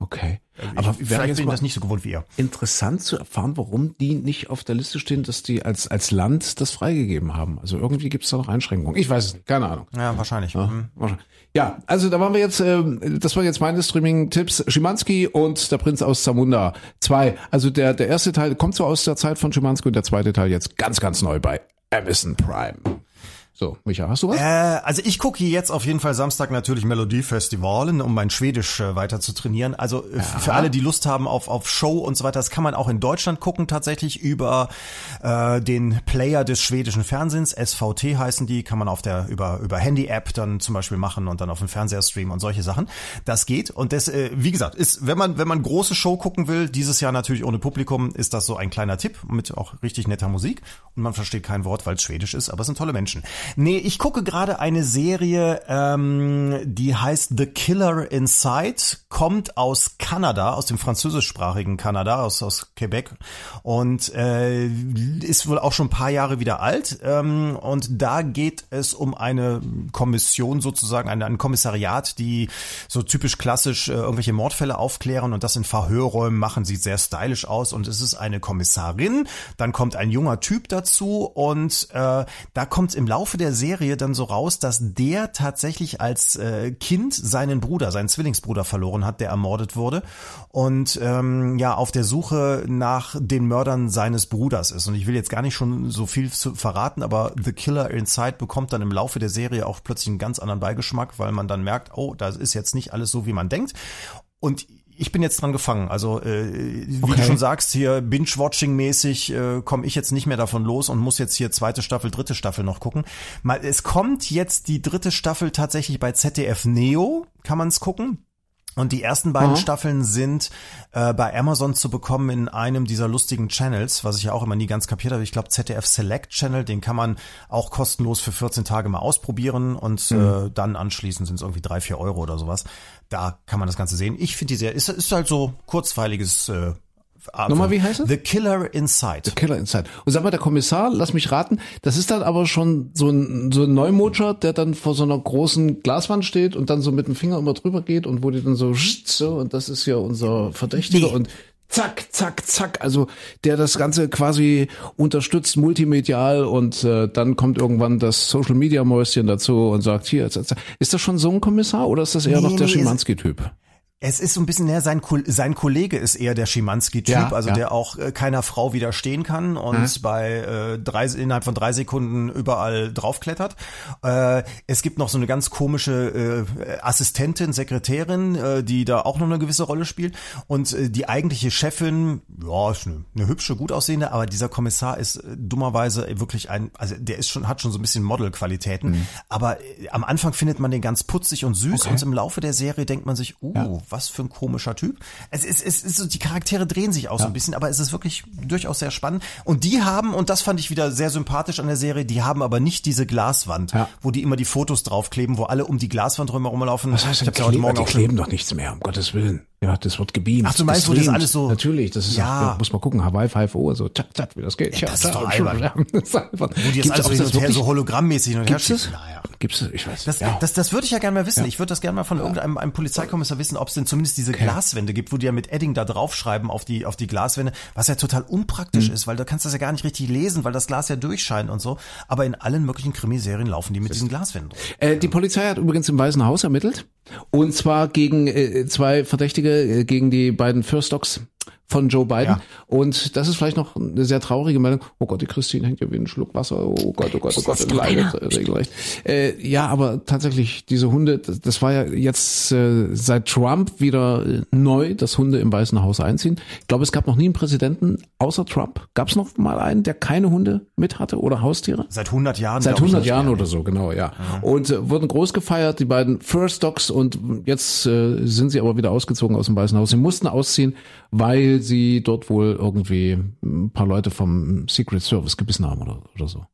Okay. Ich, Aber wäre vielleicht bin ich das nicht so gewohnt wie ihr. interessant zu erfahren, warum die nicht auf der Liste stehen, dass die als, als Land das freigegeben haben. Also irgendwie gibt es da noch Einschränkungen. Ich weiß es nicht, keine Ahnung. Ja, wahrscheinlich. Mhm. Ja, also da waren wir jetzt, ähm, das waren jetzt meine Streaming-Tipps. Schimanski und der Prinz aus Zamunda. Zwei. Also der, der erste Teil kommt so aus der Zeit von Schimanski und der zweite Teil jetzt ganz, ganz neu bei Amazon Prime. So, Micha, hast du was? Äh, also ich gucke jetzt auf jeden Fall Samstag natürlich Melodiefestivalen, um mein Schwedisch äh, weiter zu trainieren. Also äh, für alle, die Lust haben auf, auf Show und so weiter, das kann man auch in Deutschland gucken tatsächlich über äh, den Player des schwedischen Fernsehens, SVT heißen die, kann man auf der über über Handy-App dann zum Beispiel machen und dann auf den Fernseher streamen und solche Sachen. Das geht und das, äh, wie gesagt, ist, wenn man wenn man große Show gucken will, dieses Jahr natürlich ohne Publikum, ist das so ein kleiner Tipp mit auch richtig netter Musik und man versteht kein Wort, weil es Schwedisch ist, aber es sind tolle Menschen. Nee, ich gucke gerade eine Serie, ähm, die heißt The Killer Inside, kommt aus Kanada, aus dem französischsprachigen Kanada, aus, aus Quebec und äh, ist wohl auch schon ein paar Jahre wieder alt. Ähm, und da geht es um eine Kommission sozusagen, ein, ein Kommissariat, die so typisch klassisch äh, irgendwelche Mordfälle aufklären und das in Verhörräumen machen, sieht sehr stylisch aus und es ist eine Kommissarin, dann kommt ein junger Typ dazu und äh, da kommt im Der Serie dann so raus, dass der tatsächlich als äh, Kind seinen Bruder, seinen Zwillingsbruder verloren hat, der ermordet wurde und ähm, ja auf der Suche nach den Mördern seines Bruders ist. Und ich will jetzt gar nicht schon so viel zu verraten, aber The Killer Inside bekommt dann im Laufe der Serie auch plötzlich einen ganz anderen Beigeschmack, weil man dann merkt, oh, das ist jetzt nicht alles so, wie man denkt. Und ich bin jetzt dran gefangen. Also äh, wie Okay. du schon sagst, hier Binge-Watching-mäßig äh, komme ich jetzt nicht mehr davon los und muss jetzt hier zweite Staffel, dritte Staffel noch gucken. Mal, es kommt jetzt die dritte Staffel tatsächlich bei ZDF Neo, kann man es gucken. Und die ersten beiden Aha. Staffeln sind äh, bei Amazon zu bekommen in einem dieser lustigen Channels, was ich ja auch immer nie ganz kapiert habe. Ich glaube ZDF Select Channel, den kann man auch kostenlos für 14 Tage mal ausprobieren und äh, dann anschließend sind es irgendwie drei, vier Euro oder sowas. Da kann man das Ganze sehen. Ich finde die sehr, ist, ist halt so kurzweiliges äh, Nochmal, wie heißt es? The Killer Inside. Killer Inside. Und sag mal, der Kommissar, lass mich raten, das ist dann aber schon so ein, so ein Neumodscher, der dann vor so einer großen Glaswand steht und dann so mit dem Finger immer drüber geht und wo die dann so, so und das ist ja unser Verdächtiger Nee. und zack, zack, zack, also der das Ganze quasi unterstützt multimedial und äh, dann kommt irgendwann das Social Media Mäuschen dazu und sagt, hier, ist das schon so ein Kommissar oder ist das eher Nee, noch der nee, Schimanski-Typ? Es ist so ein bisschen näher, sein, sein Kollege ist eher der Schimanski-Typ, Ja, also ja. der auch äh, keiner Frau widerstehen kann und bei äh, drei, innerhalb von drei Sekunden überall draufklettert. Äh, es gibt noch so eine ganz komische äh, Assistentin, Sekretärin, äh, die da auch noch eine gewisse Rolle spielt. Und äh, die eigentliche Chefin, ja, ist eine, eine hübsche, gut aussehende, aber dieser Kommissar ist äh, dummerweise wirklich ein, also der ist schon, hat schon so ein bisschen Model-Qualitäten. Mhm. Aber äh, am Anfang findet man den ganz putzig und süß und im Laufe der Serie denkt man sich, uh, was für ein komischer Typ. Es ist, es ist so, die Charaktere drehen sich auch so ein bisschen, aber es ist wirklich durchaus sehr spannend. Und die haben, und das fand ich wieder sehr sympathisch an der Serie, die haben aber nicht diese Glaswand, Ja. wo die immer die Fotos draufkleben, wo alle um die Glaswand drumherum laufen. Was heißt ich denn, hab's ja heute Morgen die auch kleben doch nichts mehr, um Gottes Willen. Ja, das wird gebeamt. Ach, du meinst, wo das gestreamt. alles so- Natürlich, das ist Ja. ja. muss man gucken, Hawaii 5 O, so, tschak, tschak, wie das geht. das ist doch albern. das ist albern. Wo die jetzt alles so auch so hologrammmäßig und her schieben. Naja. Gibt's das? Ich weiß. Das, ja. das, das würde ich ja gerne mal wissen. Ich würde das gerne mal von irgendeinem einem Polizeikommissar wissen, ob es denn zumindest diese Glaswände gibt, wo die ja mit Edding da draufschreiben auf die, auf die Glaswände, was ja total unpraktisch ist, weil da kannst du das ja gar nicht richtig lesen, weil das Glas ja durchscheint und so. Aber in allen möglichen Krimiserien laufen die mit diesen Glaswänden. Äh, die Polizei hat übrigens im Weißen Haus ermittelt. Und zwar gegen äh, zwei Verdächtige, äh, gegen die beiden First Dogs von Joe Biden. Ja. Und das ist vielleicht noch eine sehr traurige Meldung. Oh Gott, die Christine hängt ja wie ein Schluck Wasser. Oh Gott, oh Gott, oh Gott, leidet regelrecht. Äh, ja, aber tatsächlich, diese Hunde, das, war ja jetzt äh, seit Trump wieder neu, dass Hunde im Weißen Haus einziehen. Ich glaube, es gab noch nie einen Präsidenten außer Trump. Gab es noch mal einen, der keine Hunde mit hatte oder Haustiere? Seit 100 Jahren. Seit glaub ich 100 nicht Jahren mehr. oder so, genau, ja. Und äh, wurden groß gefeiert, die beiden First Dogs, und jetzt äh, sind sie aber wieder ausgezogen aus dem Weißen Haus. Sie mussten ausziehen, weil sie dort wohl irgendwie ein paar Leute vom Secret Service gebissen haben oder, oder so.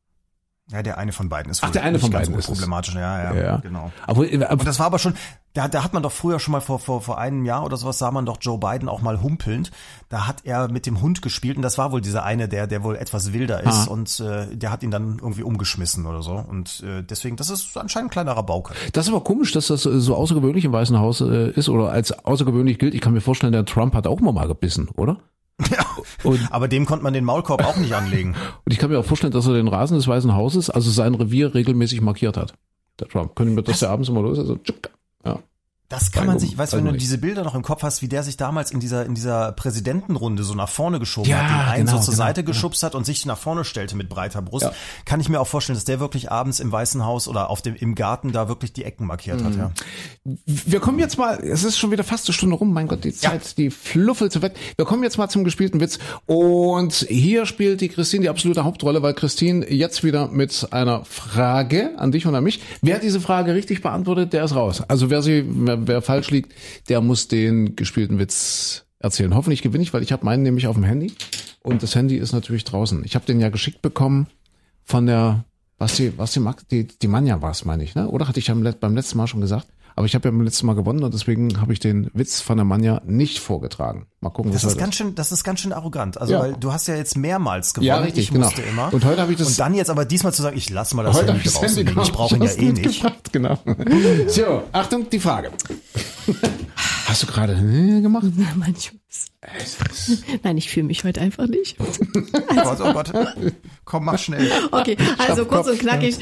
Ja, der eine von beiden ist Ach, der eine von beiden ist problematisch. Ja, ja, Ja, genau. Aber, äh, Und das war aber schon, da, da hat man doch früher schon mal vor, vor, vor einem Jahr oder sowas sah man doch Joe Biden auch mal humpelnd. Da hat er mit dem Hund gespielt und das war wohl dieser eine, der, der wohl etwas wilder ist Ah. und äh, der hat ihn dann irgendwie umgeschmissen oder so. Und äh, deswegen, das ist anscheinend ein kleiner Rabauke. das ist aber komisch, dass das äh, so außergewöhnlich im Weißen Haus äh, ist oder als außergewöhnlich gilt. Ich kann mir vorstellen, der Trump hat auch immer mal gebissen, oder? Ja. Und, Aber dem konnte man den Maulkorb auch nicht anlegen. und ich kann mir auch vorstellen, dass er den Rasen des Weißen Hauses, also sein Revier, regelmäßig markiert hat. Der Trump. Können wir das ja abends immer los? Also, ja. Das kann man sich, weißt du, wenn du diese Bilder noch im Kopf hast, wie der sich damals in dieser, in dieser Präsidentenrunde so nach vorne geschoben Ja, hat, den einen genau, so zur genau, Seite geschubst hat und sich nach vorne stellte mit breiter Brust, Ja. kann ich mir auch vorstellen, dass der wirklich abends im Weißen Haus oder auf dem, im Garten da wirklich die Ecken markiert Mhm. hat, ja. Wir kommen jetzt mal, es ist schon wieder fast eine Stunde rum, mein Gott, die Zeit, die fluffelt so weg. Wir kommen jetzt mal zum gespielten Witz. Und hier spielt die Christine die absolute Hauptrolle, weil Christine jetzt wieder mit einer Frage an dich und an mich. Wer diese Frage richtig beantwortet, der ist raus. Also wer sie, wer, wer falsch liegt, der muss den gespielten Witz erzählen. Hoffentlich gewinne ich, weil ich habe meinen nämlich auf dem Handy. Und das Handy ist natürlich draußen. Ich habe den ja geschickt bekommen von der, was die, was die mag, die, die Manja war es, meine ich, ne? Oder hatte ich beim letzten Mal schon gesagt? Aber ich habe ja beim letzten Mal gewonnen und deswegen habe ich den Witz von der Manja nicht vorgetragen. Mal gucken, Das was ist ganz schön, das ist ganz schön arrogant. Also, Ja. weil du hast ja jetzt mehrmals gewonnen. Ja, richtig, ich genau. musste immer. Und heute habe ich das- Und dann jetzt aber diesmal zu sagen, ich lass mal das Heute Handy draußen Handy. Ich brauche ihn ja eh nicht. Gebracht, genau. So, Achtung, die Frage. Hast du gerade äh, gemacht? Manchmal. Nein, ich fühle mich heute einfach nicht. Oh Gott, oh Gott. Komm, mach schnell. Okay, also kurz und knackig.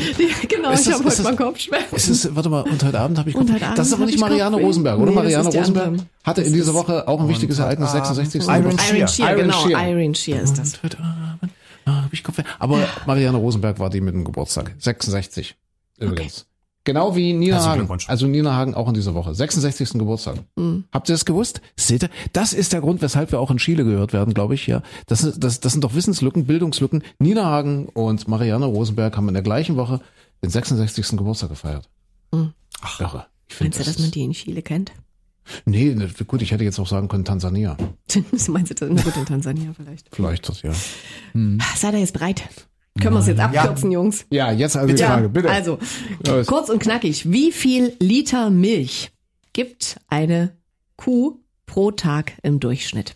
Genau, Ist ich das- habe ist heute das- mal Kopfschmerzen. Es ist, warte mal, und heute Abend habe ich Kopf- Abend Das ist aber nicht ich Marianne. Rosenberg, oder? Nee, das Marianne Rosenberg andere. hatte in dieser Woche auch ein wichtiges Ereignis, 66. Iron. Iron Shear, genau, Shear. Iron Shear ist das. Und heute Abend ah, hab ich Kopfweh. Aber Marianne Rosenberg war die mit dem Geburtstag. 66 übrigens. Genau wie Nina Hagen. Also Nina Hagen auch in dieser Woche. 66. Geburtstag. Habt ihr das gewusst? Seht ihr? Das ist der Grund, weshalb wir auch in Chile gehört werden, glaube ich. Ja, das, das, das sind doch Wissenslücken, Bildungslücken. Nina Hagen und Marianne Rosenberg haben in der gleichen Woche den 66. Geburtstag gefeiert. Ach, irre. Ich finde Meinst du, dass man die in Chile kennt? Nee, ne, gut, ich hätte jetzt auch sagen können Tansania. Meinst du das? Na gut, in Tansania vielleicht. Vielleicht das, ja. Seid ihr jetzt bereit? Können wir es jetzt abkürzen, Jungs? Ja, jetzt also die Frage, bitte. Also, Los. kurz und knackig. Wie viel Liter Milch gibt eine Kuh pro Tag im Durchschnitt?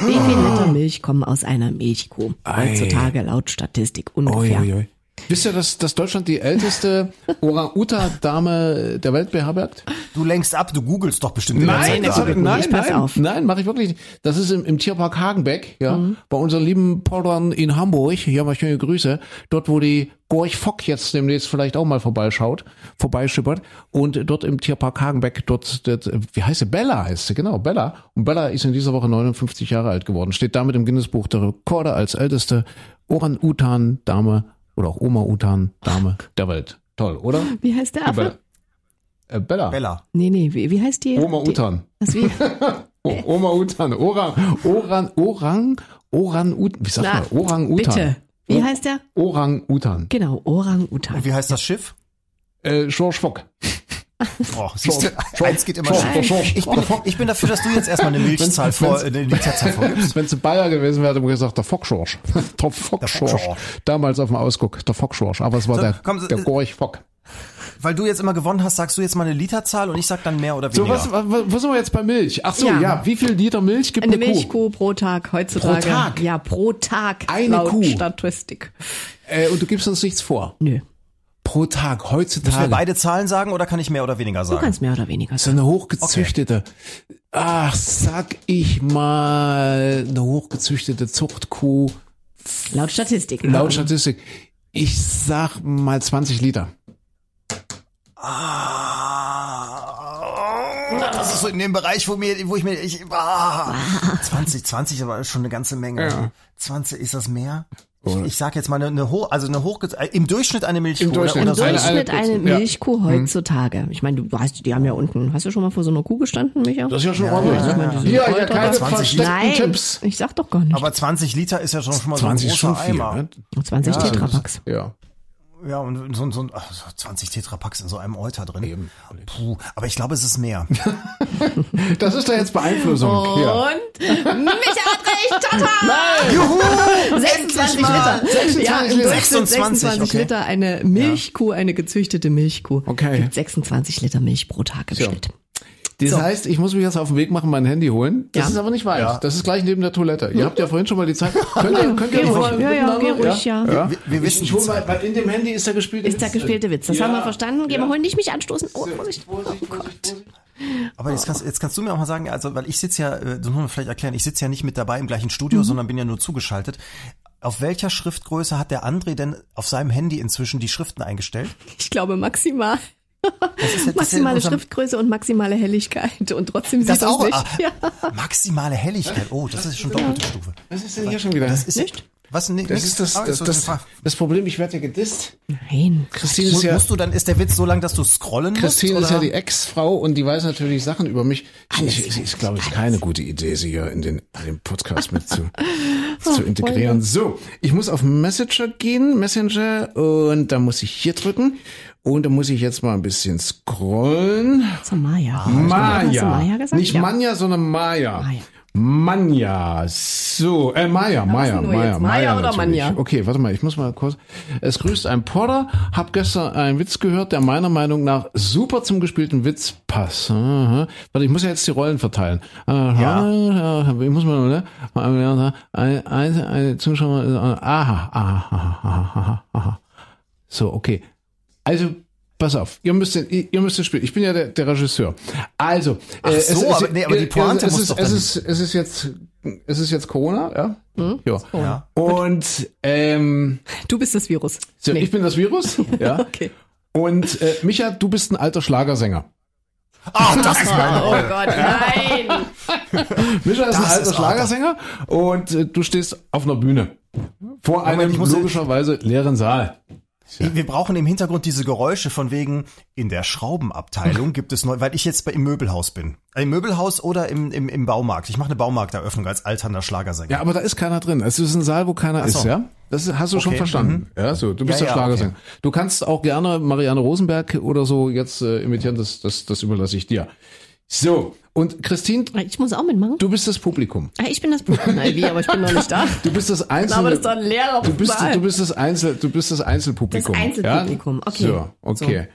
Wie viel Liter Milch kommen aus einer Milchkuh? Heutzutage laut Statistik ungefähr. ui, ui. Wisst ihr, dass, dass Deutschland die älteste Orang-Uta-Dame der Welt beherbergt? Du lenkst ab, du googelst doch bestimmt Nein, Zeit hab, nein, Ich pass nein, auf. nein, mache ich wirklich nicht. Das ist im, im Tierpark Hagenbeck, ja, bei unseren lieben Poldern in Hamburg. Hier mal schöne Grüße. Dort, wo die Gorch Fock jetzt demnächst vielleicht auch mal vorbeischaut, vorbeischippert. Und dort im Tierpark Hagenbeck, dort, dort, wie heißt sie? Bella heißt sie, genau, Bella. Und Bella ist in dieser Woche 59 Jahre alt geworden. Steht damit im Guinness-Buch der Rekorde als älteste Orang-Utan-Dame oder auch Oma-Utan-Dame der Welt. Toll, oder? Wie heißt der Affe? Bella. Äh, Bella. Bella. Nee, nee, wie, wie heißt die? Oma die, Utan. Was wie? O- Oma Utan, Orang, Oran, Orang, Oran Utan, wie sagt Na, man? Orang Utan. Bitte. Wie heißt der? Orang Utan. Genau, Orang-Utan. Und wie heißt das Schiff? Äh, George Fock. Oh, siehst du, eins geht immer. Schorsch, Ich bin, ich bin dafür, dass du jetzt erstmal eine Milchzahl vor, eine Literzahl vorgibst. Wenn es Bayer gewesen wäre, hätte man gesagt, der Fock George. Der Fock George. George. Damals auf dem Ausguck, der Fock George. Aber es war So, der, komm, so, der Gorch Fock. Weil du jetzt immer gewonnen hast, sagst du jetzt mal eine Literzahl und ich sag dann mehr oder So, weniger. was, was, wo sind wir jetzt bei Milch? Ach so, ja. Ja. Wie viel Liter Milch gibt eine, Eine Kuh? Milchkuh pro Tag heutzutage. Pro Tag? Ja, pro Tag. Eine laut Kuh? Statistik. Äh, und du gibst uns nichts vor. Nö. Pro Tag, Müssen wir heutzutage. beide Zahlen sagen oder kann ich mehr oder weniger Du sagen? kannst mehr oder weniger So sagen. eine hochgezüchtete, ach, sag ich mal, eine hochgezüchtete Zuchtkuh, Laut Statistik. laut Statistik. Ich sag mal 20 Liter. Ah, das ist so in dem Bereich, wo mir, wo ich mir, ich, ah, 20, 20 aber schon eine ganze Menge. Ja. 20, ist das mehr? Ich, ich sag jetzt mal eine, eine hoch, also eine hoch, im Durchschnitt eine Milchkuh. Im Durchschnitt. Oder, Im oder so. Eine- Durchschnitt eine- eine ja. Milchkuh heutzutage. Ich meine, du weißt, die haben ja unten. Hast du schon mal vor so einer Kuh gestanden, Micha? Das ist ja schon ordentlich. ja, ne? ja. Hier, hier, Voll keine 20 versteckten Nein, Tipps. ich sag doch gar nicht. Aber 20 Liter ist ja schon, schon mal 20 so ein schon großer viel. Eimer. Ne? 20 Ja, Tetrapacks. Ja. Ja, und so, so, ach, so 20 Tetrapacks in so einem Euter drin. Puh, aber ich glaube, es ist mehr. Das ist da jetzt Beeinflussung. Ja. Und Micha hat recht, Tata! Juhu! 26 mal. Liter. 26 ja, im Liter. Durchschnitt 26 26, okay. Liter eine Milchkuh, eine gezüchtete Milchkuh. Okay. Gibt 26 Liter Milch pro Tag im So. Schnitt. Das So. heißt, ich muss mich jetzt auf den Weg machen, mein Handy holen. Das Ja. ist aber nicht weit. Ja. Das ist gleich neben der Toilette. Ihr habt ja vorhin schon mal die Zeit. Könnt ihr, könnt ihr ruhig, ja, ja, geh ruhig, ja. ja. Wir, wir wissen hol mal, weil in dem Handy ist der gespielte Ist der gespielte Witz. Das Ja. haben wir verstanden. Geh mal holen, nicht mich anstoßen. Oh, Vorsicht. Oh Gott. Aber jetzt kannst, jetzt kannst du mir auch mal sagen, also weil ich sitze ja, äh, das muss man vielleicht erklären, ich sitze ja nicht mit dabei im gleichen Studio, sondern bin ja nur zugeschaltet. Auf welcher Schriftgröße hat der André denn auf seinem Handy inzwischen die Schriften eingestellt? Ich glaube maximal. Das ist ja- ja Maximale unserem- Schriftgröße und maximale Helligkeit. Und trotzdem sieht Das auch. nicht. Ah, Ja. Maximale Helligkeit. Oh, das ist schon doppelte Stufe. Was ist denn hier schon wieder? Das ist Nicht? Was? Nee, Das ist das, das, ist das, das Problem, ich werde ja gedisst. Nein. Christine ist ja, Musst du dann, ist der Witz so lang, dass du scrollen Christine musst? ist ja die Ex-Frau und die weiß natürlich Sachen über mich. Ich, ich, ich glaube, es ist keine gute Idee, sie hier in den, in den Podcast mit zu, zu integrieren. So, ich muss auf Messenger gehen, Messenger, und da muss ich hier drücken. Und da muss ich jetzt mal ein bisschen scrollen. Maya. Hast du Maya. Maya gesagt? Nicht ja. Manja, sondern Maya. Maya. Manja. So, äh, Maya, Maya, Maya, jetzt? Maya oder. Manja? Okay, warte mal, ich muss mal kurz. Es grüßt ein Porter. Hab gestern einen Witz gehört, der meiner Meinung nach super zum gespielten Witz passt. Warte, ich muss ja jetzt die Rollen verteilen. Ja. Ich muss mal, ne? Ein, ein, ein Zuschauer, aha, aha, aha, aha, aha. So, okay. Also, pass auf, ihr müsst, den- ihr müsst es spielen. Ich bin ja der, der Regisseur. Also, Ach so, aber- nee, aber die Pointe es muss ist, doch es dann- ist, es ist jetzt, es ist jetzt Corona, ja? Hm? Ja. Und, ähm, Du bist das Virus. so, Nee. ich bin das Virus, ja. Okay. Und, äh, Micha, du bist ein alter Schlagersänger. Ah, das ist meine Oh. Gott, nein. Mischa ist ein Das alter ist Schlagersänger und äh, du stehst auf einer Bühne. Vor einem ich muss- logischerweise leeren Saal. Wir brauchen im Hintergrund diese Geräusche von wegen, in der Schraubenabteilung gibt es neu, weil ich jetzt bei, im Möbelhaus bin. Im Möbelhaus oder im, im, im Baumarkt. Ich mache eine Baumarkteröffnung als alternder Schlagersänger. Ja, aber da ist keiner drin. Es ist ein Saal, wo keiner so. ist, ja? Das hast du schon Okay, verstanden. Ja, so, du bist Ja, der ja, Schlagersänger. Du kannst auch gerne Marianne Rosenberg oder so jetzt äh, imitieren, das, das, das überlasse ich dir. So, und Christine, Ich muss auch mitmachen. du bist das Publikum. Ah, Ich bin das Publikum. Wie, aber ich bin noch nicht da. Du bist das Einzel. Aber das ist doch ein leerer du bist, du bist das Einzel, du bist das Einzelpublikum. Das Einzelpublikum, ja? okay. So, okay.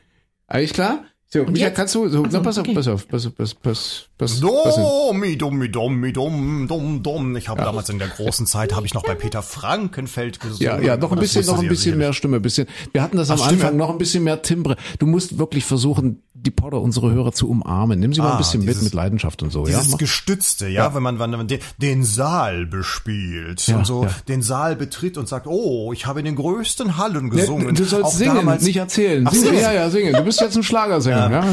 Alles klar? So, Michael, jetzt? kannst du, so, Ach so, na, pass auf, okay. pass auf, pass auf, pass, pass, pass, pass auf. Domi, dummi, dummi, dumm, dumm, dumm. Ich habe damals in der großen Zeit, habe ich noch bei Peter Frankenfeld gesungen. Ja, ja, noch ein bisschen, noch ein ja bisschen mehr Stimme, bisschen. Wir hatten das am Ach, Stimme. Anfang noch ein bisschen mehr Timbre. Du musst wirklich versuchen, die Potter, unsere Hörer zu umarmen. Nimm sie mal ein Ah, bisschen mit, dieses- mit Leidenschaft und so, ja? Dieses Mach- Gestützte, ja, wenn man, wenn man den, den Saal bespielt Ja, und so ja. den Saal betritt und sagt, oh, ich habe in den größten Hallen Nee, gesungen. du sollst Auch singen, damals- nicht erzählen. Ach, singen. Ja, ja, singen. Du bist jetzt ein Schlagersänger, ja?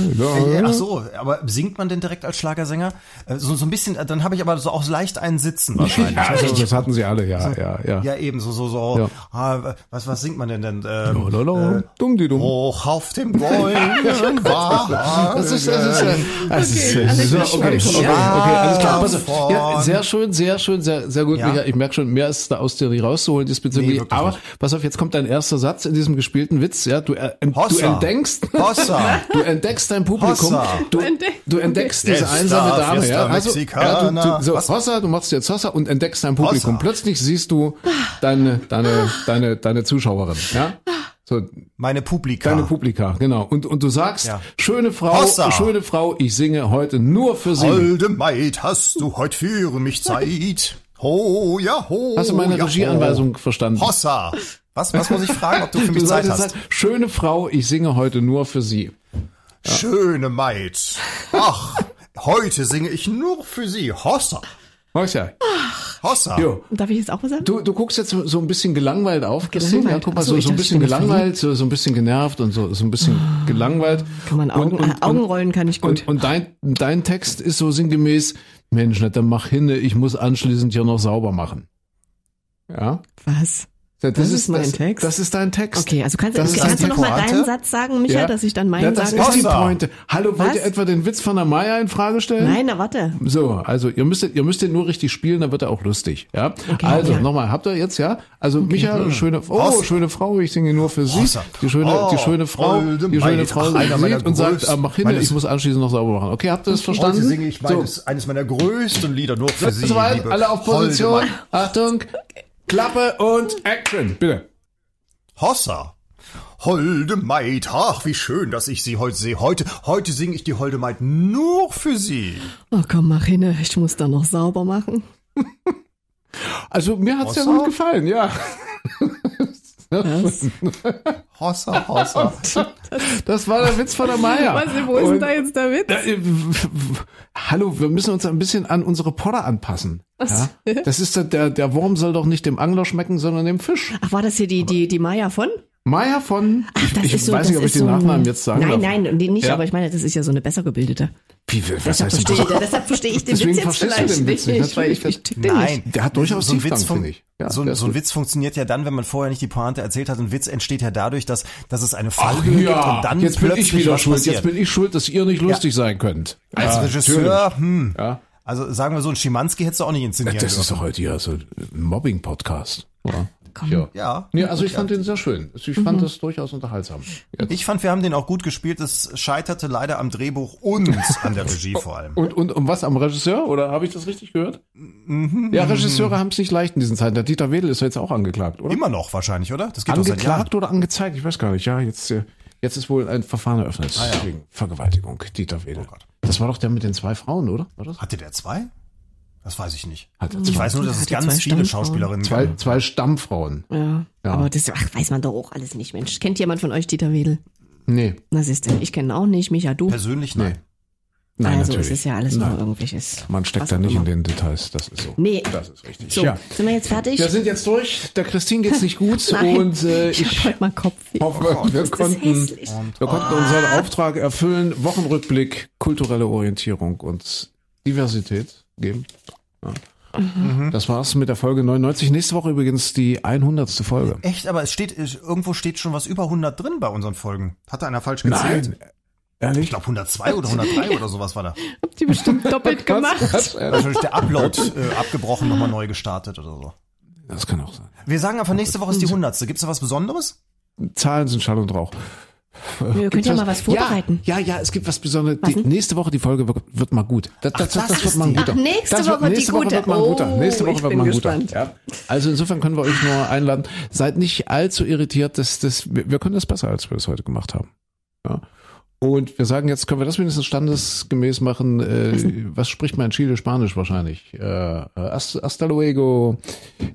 ja. Äh, Ach so, aber singt man denn direkt als Schlagersänger? Äh, So, so ein bisschen, äh, dann habe ich aber so auch leicht einen Sitzen wahrscheinlich. Ja, Also, das hatten sie alle, ja, ja, ja. ja, eben, so, so, so. Ja. Ah, was, was singt man denn denn? Ähm, Lolo, dumm die dumm. Hoch auf dem goldenen Wagen. Das ist, das ist, äh, das ist, Okay, also so, bin okay, okay, okay, alles klar. Von- Ja, sehr schön, sehr schön, sehr, sehr gut. Ja. Michael. Ich merke schon, mehr ist da aus dir rauszuholen diesbezüglich. Nee, Aber pass auf, jetzt kommt dein erster Satz in diesem gespielten Witz. Ja, du, äh, du Hossa. entdeckst, Hossa. du entdeckst dein Publikum. Hossa. Du, du entdeckst diese einsame Dame. Ja, also, ja, du, du, so, Was? Hossa, du machst jetzt Hossa und entdeckst dein Publikum. Hossa. Plötzlich siehst du deine, deine, deine, deine Zuschauerin. Ja, so, Meine Publika. Deine Publika, genau. Und, und du sagst, Ja. schöne Frau, Hossa. schöne Frau, ich singe heute nur für Sie. Holde Maid, hast du heute für mich Zeit? Ho, ja, ho. Hast du meine ja, Regieanweisung ho. verstanden? Hossa. Was, was muss ich fragen, ob du für mich Du Zeit hast? sagen, schöne Frau, ich singe heute nur für Sie. Schöne Maid. Ach, heute singe ich nur für sie. Hossa. Ja. Hossa. Jo. Darf ich jetzt auch was sagen? Du, du guckst jetzt so ein bisschen gelangweilt auf, Christine. Ja, guck mal, so, so, so ein bisschen gelangweilt, so, so ein bisschen genervt und so, so ein bisschen gelangweilt. Kann man Augen, Und- und- äh, Augenrollen kann ich gut. Und, und dein, dein Text ist so sinngemäß, Mensch, dann mach hinne, ich muss anschließend hier noch sauber machen. Ja? was? Das, Das ist mein das, Text? Das ist dein Text. Okay, also kannst, Das ist kannst du noch mal deinen Satz sagen, Micha, Ja. dass ich dann meinen Ja, das sagen ist die. Pointe. Hallo, wollt Was? ihr etwa den Witz von der Maya in Frage stellen? Nein, na warte. So, also ihr müsst, ihr müsst den nur richtig spielen, dann wird er auch lustig. Ja. also ja. nochmal, habt ihr jetzt ja? Also Micha, schöne, oh Hossa. schöne Frau, ich singe nur für Sie. Hossa. Die schöne, Oh, die schöne Frau, holde die schöne. Frau Ach, einer meiner sieht und sagt, größten- ah, mach hin, ich muss anschließend noch sauber machen. Okay, habt ihr das verstanden? Heute singe ich so, meines, eines meiner größten Lieder nur für sie. alle auf Position. Achtung, Klappe und Action, bitte. Hossa. Holde Maid, ach, wie schön, dass ich sie heute sehe. Heute, heute singe ich die Holde Maid nur für sie. Oh komm, mach hin, ich muss da noch sauber machen. Also mir hat's ja Hossa? gut gefallen, ja. Was? Hossa, Hossa. Das war der Witz von der Maya. Was, wo ist denn da jetzt der Witz? Äh, w- w- Hallo, wir müssen uns ein bisschen an unsere Potter anpassen. Ja? Das ist der- der, der Wurm soll doch nicht dem Angler schmecken, sondern dem Fisch. Ach, war das hier die, die, die Maya von? Maya von, Ach, das ich ist so, weiß das nicht, ob ich den so Nachnamen jetzt sagen Nein, darf. nein, nicht, Ja. aber ich meine, das ist ja so eine besser gebildete. Wie, was Deshalb heißt verstehe, das? deshalb verstehe ich den Deswegen Witz jetzt vielleicht den Witz nicht, nicht, weil ich, ich den Nein. Der hat durchaus so ein Tiefgang, Witz finde ich. Ja, so, so ein. Witz funktioniert ja dann, wenn man vorher nicht die Pointe erzählt hat. Ein Witz entsteht ja dadurch, dass, dass es eine Ach Fallhöhe gibt ja, und dann jetzt bin plötzlich ich wieder was schuld. passiert. Jetzt bin ich schuld, dass ihr nicht lustig sein könnt. Als Ja, Regisseur, hm. Ja. Also sagen wir so, ein Schimanski hättest du auch nicht inszenieren Das ist doch heute hier so ein Mobbing-Podcast. Ja. Komm. Ja. Ja. Nee, also ich fand den sehr schön. Ich fand das durchaus unterhaltsam. Jetzt. Ich fand, wir haben den auch gut gespielt. Es scheiterte leider am Drehbuch und an der Regie vor allem. Und, und um was am Regisseur? Oder habe ich das richtig gehört? Ja, Regisseure haben es nicht leicht in diesen Zeiten. Der Dieter Wedel ist ja jetzt auch angeklagt, oder? Immer noch wahrscheinlich, oder? Das geht. Angeklagt oder angezeigt? Ich weiß gar nicht. Ja, jetzt, äh, jetzt ist wohl ein Verfahren eröffnet Ah, ja. wegen Vergewaltigung. Dieter Wedel. Oh Gott. das war doch der mit den zwei Frauen, oder? War das? Hatte der zwei? Das weiß ich nicht. Hat Ich weiß nur, dass es ganz viele. Schauspielerinnen zwei, gab. zwei Stammfrauen. Ja, Ja. aber das ach, weiß man doch auch alles nicht, Mensch. Kennt jemand von euch Dieter Wedel? Nee, Na siehst du, ich kenne ihn auch nicht, Micha, du. Persönlich nein. nein, also natürlich. es ist ja alles Nein. nur irgendwelches. Man steckt da nicht in immer. den Details, das ist so. Nee. Das ist richtig. So, Ja. sind wir jetzt fertig? Wir sind jetzt durch. Der Christine geht's nicht gut und äh, ich, ich hab heute mal Kopfweh. hoffe, Oh, wir konnten, wir konnten unseren Auftrag erfüllen. Wochenrückblick, kulturelle Orientierung und Diversität geben. Ja. Mhm. Das war's mit der Folge 99. Nächste Woche übrigens die 100. Folge. Echt, aber es steht, irgendwo steht schon was über 100 drin bei unseren Folgen. Hatte einer falsch gezählt? Ehrlich? Ich glaube 102 oder 103 oder sowas war da. Habt ihr bestimmt doppelt gemacht. Was? Was? Natürlich der Upload äh, abgebrochen, nochmal neu gestartet oder so. Das kann auch sein. Wir sagen einfach, nächste Woche ist die 100. Gibt's da was Besonderes? Zahlen sind Schall und Rauch. Ihr könnt ja mal was vorbereiten. Ja, ja, ja, es gibt was Besonderes. Was Die, nächste Woche die Folge wird, wird mal gut. Das, das, das, das das wird mal ein die. guter. Ach, nächste das wird, Woche die nächste Woche gute. wird mal ein guter. Oh, Nächste Woche ich wird bin mal ein guter. gespannt. Ja. Also insofern können wir euch nur einladen. Seid nicht allzu irritiert. Das, das, wir wir können das besser, als wir es heute gemacht haben. Ja. Und wir sagen jetzt, können wir das wenigstens standesgemäß machen? Äh, was spricht man in Chile Spanisch wahrscheinlich? Äh, hasta, hasta luego,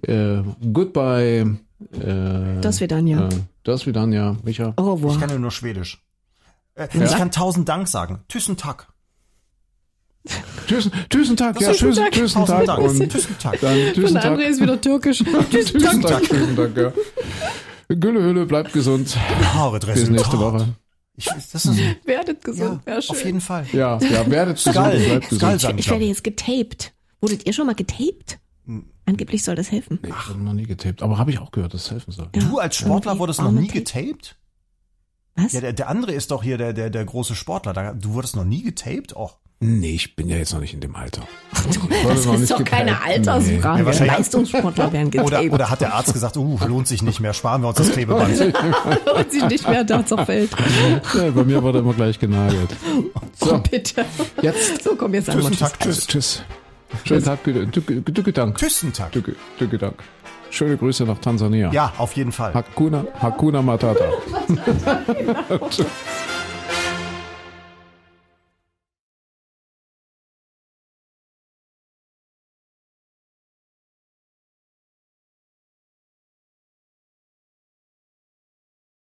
äh, goodbye. Äh, Das wir dann ja. Äh, das wieder ja, Micha. Au revoir. Ich kann ja nur Schwedisch. Äh, Ich kann tausend Dank sagen. Tüssen Tag. Tschüss, tschüssen Tag, ja, Tschüssen tschüss, Tag. und Tschüssen Tag. dann Und Tag. André ist wieder türkisch. Tschüssen Tag, tschüssen Tag, ja. Gülle Hülle, bleibt gesund. Haare Bis nächste Woche. Ich, das ist, Werdet ja, gesund. Ja, schön. auf jeden Fall. Ja, ja, werdet gesund, Skull. und bleibt Skull gesund. sagen Ich ich werde jetzt getaped. Wurdet ihr schon mal getaped? Angeblich soll das helfen. Nee, ich habe noch nie getaped, aber habe ich auch gehört, dass es helfen soll. Du als Sportler wurdest noch nie tape. getaped? Was? Ja, der, der andere ist doch hier der, der, der große Sportler. Da- Du wurdest noch nie getaped? Och. Nee, ich bin ja jetzt noch nicht in dem Alter. das noch ist nicht doch keine. Altersfrage. Ja, wahrscheinlich- Leistungssportler werden Oder, getaped. oder hat der Arzt gesagt, uh, lohnt sich nicht mehr, sparen wir uns das Klebeband. und sich nicht mehr da zerfällt. Ja, bei mir wurde immer gleich genagelt. Oh, bitte. Jetzt. So, komm, jetzt Tschüssen Tschüss. Tag, tschüss. Tschüss. Schönen Tag, Dücke, Dank. Tschüssentag. Dücke, Dücke Dank. Schöne Grüße nach Tansania. Ja, auf jeden Fall. Hakuna, Hakuna Matata.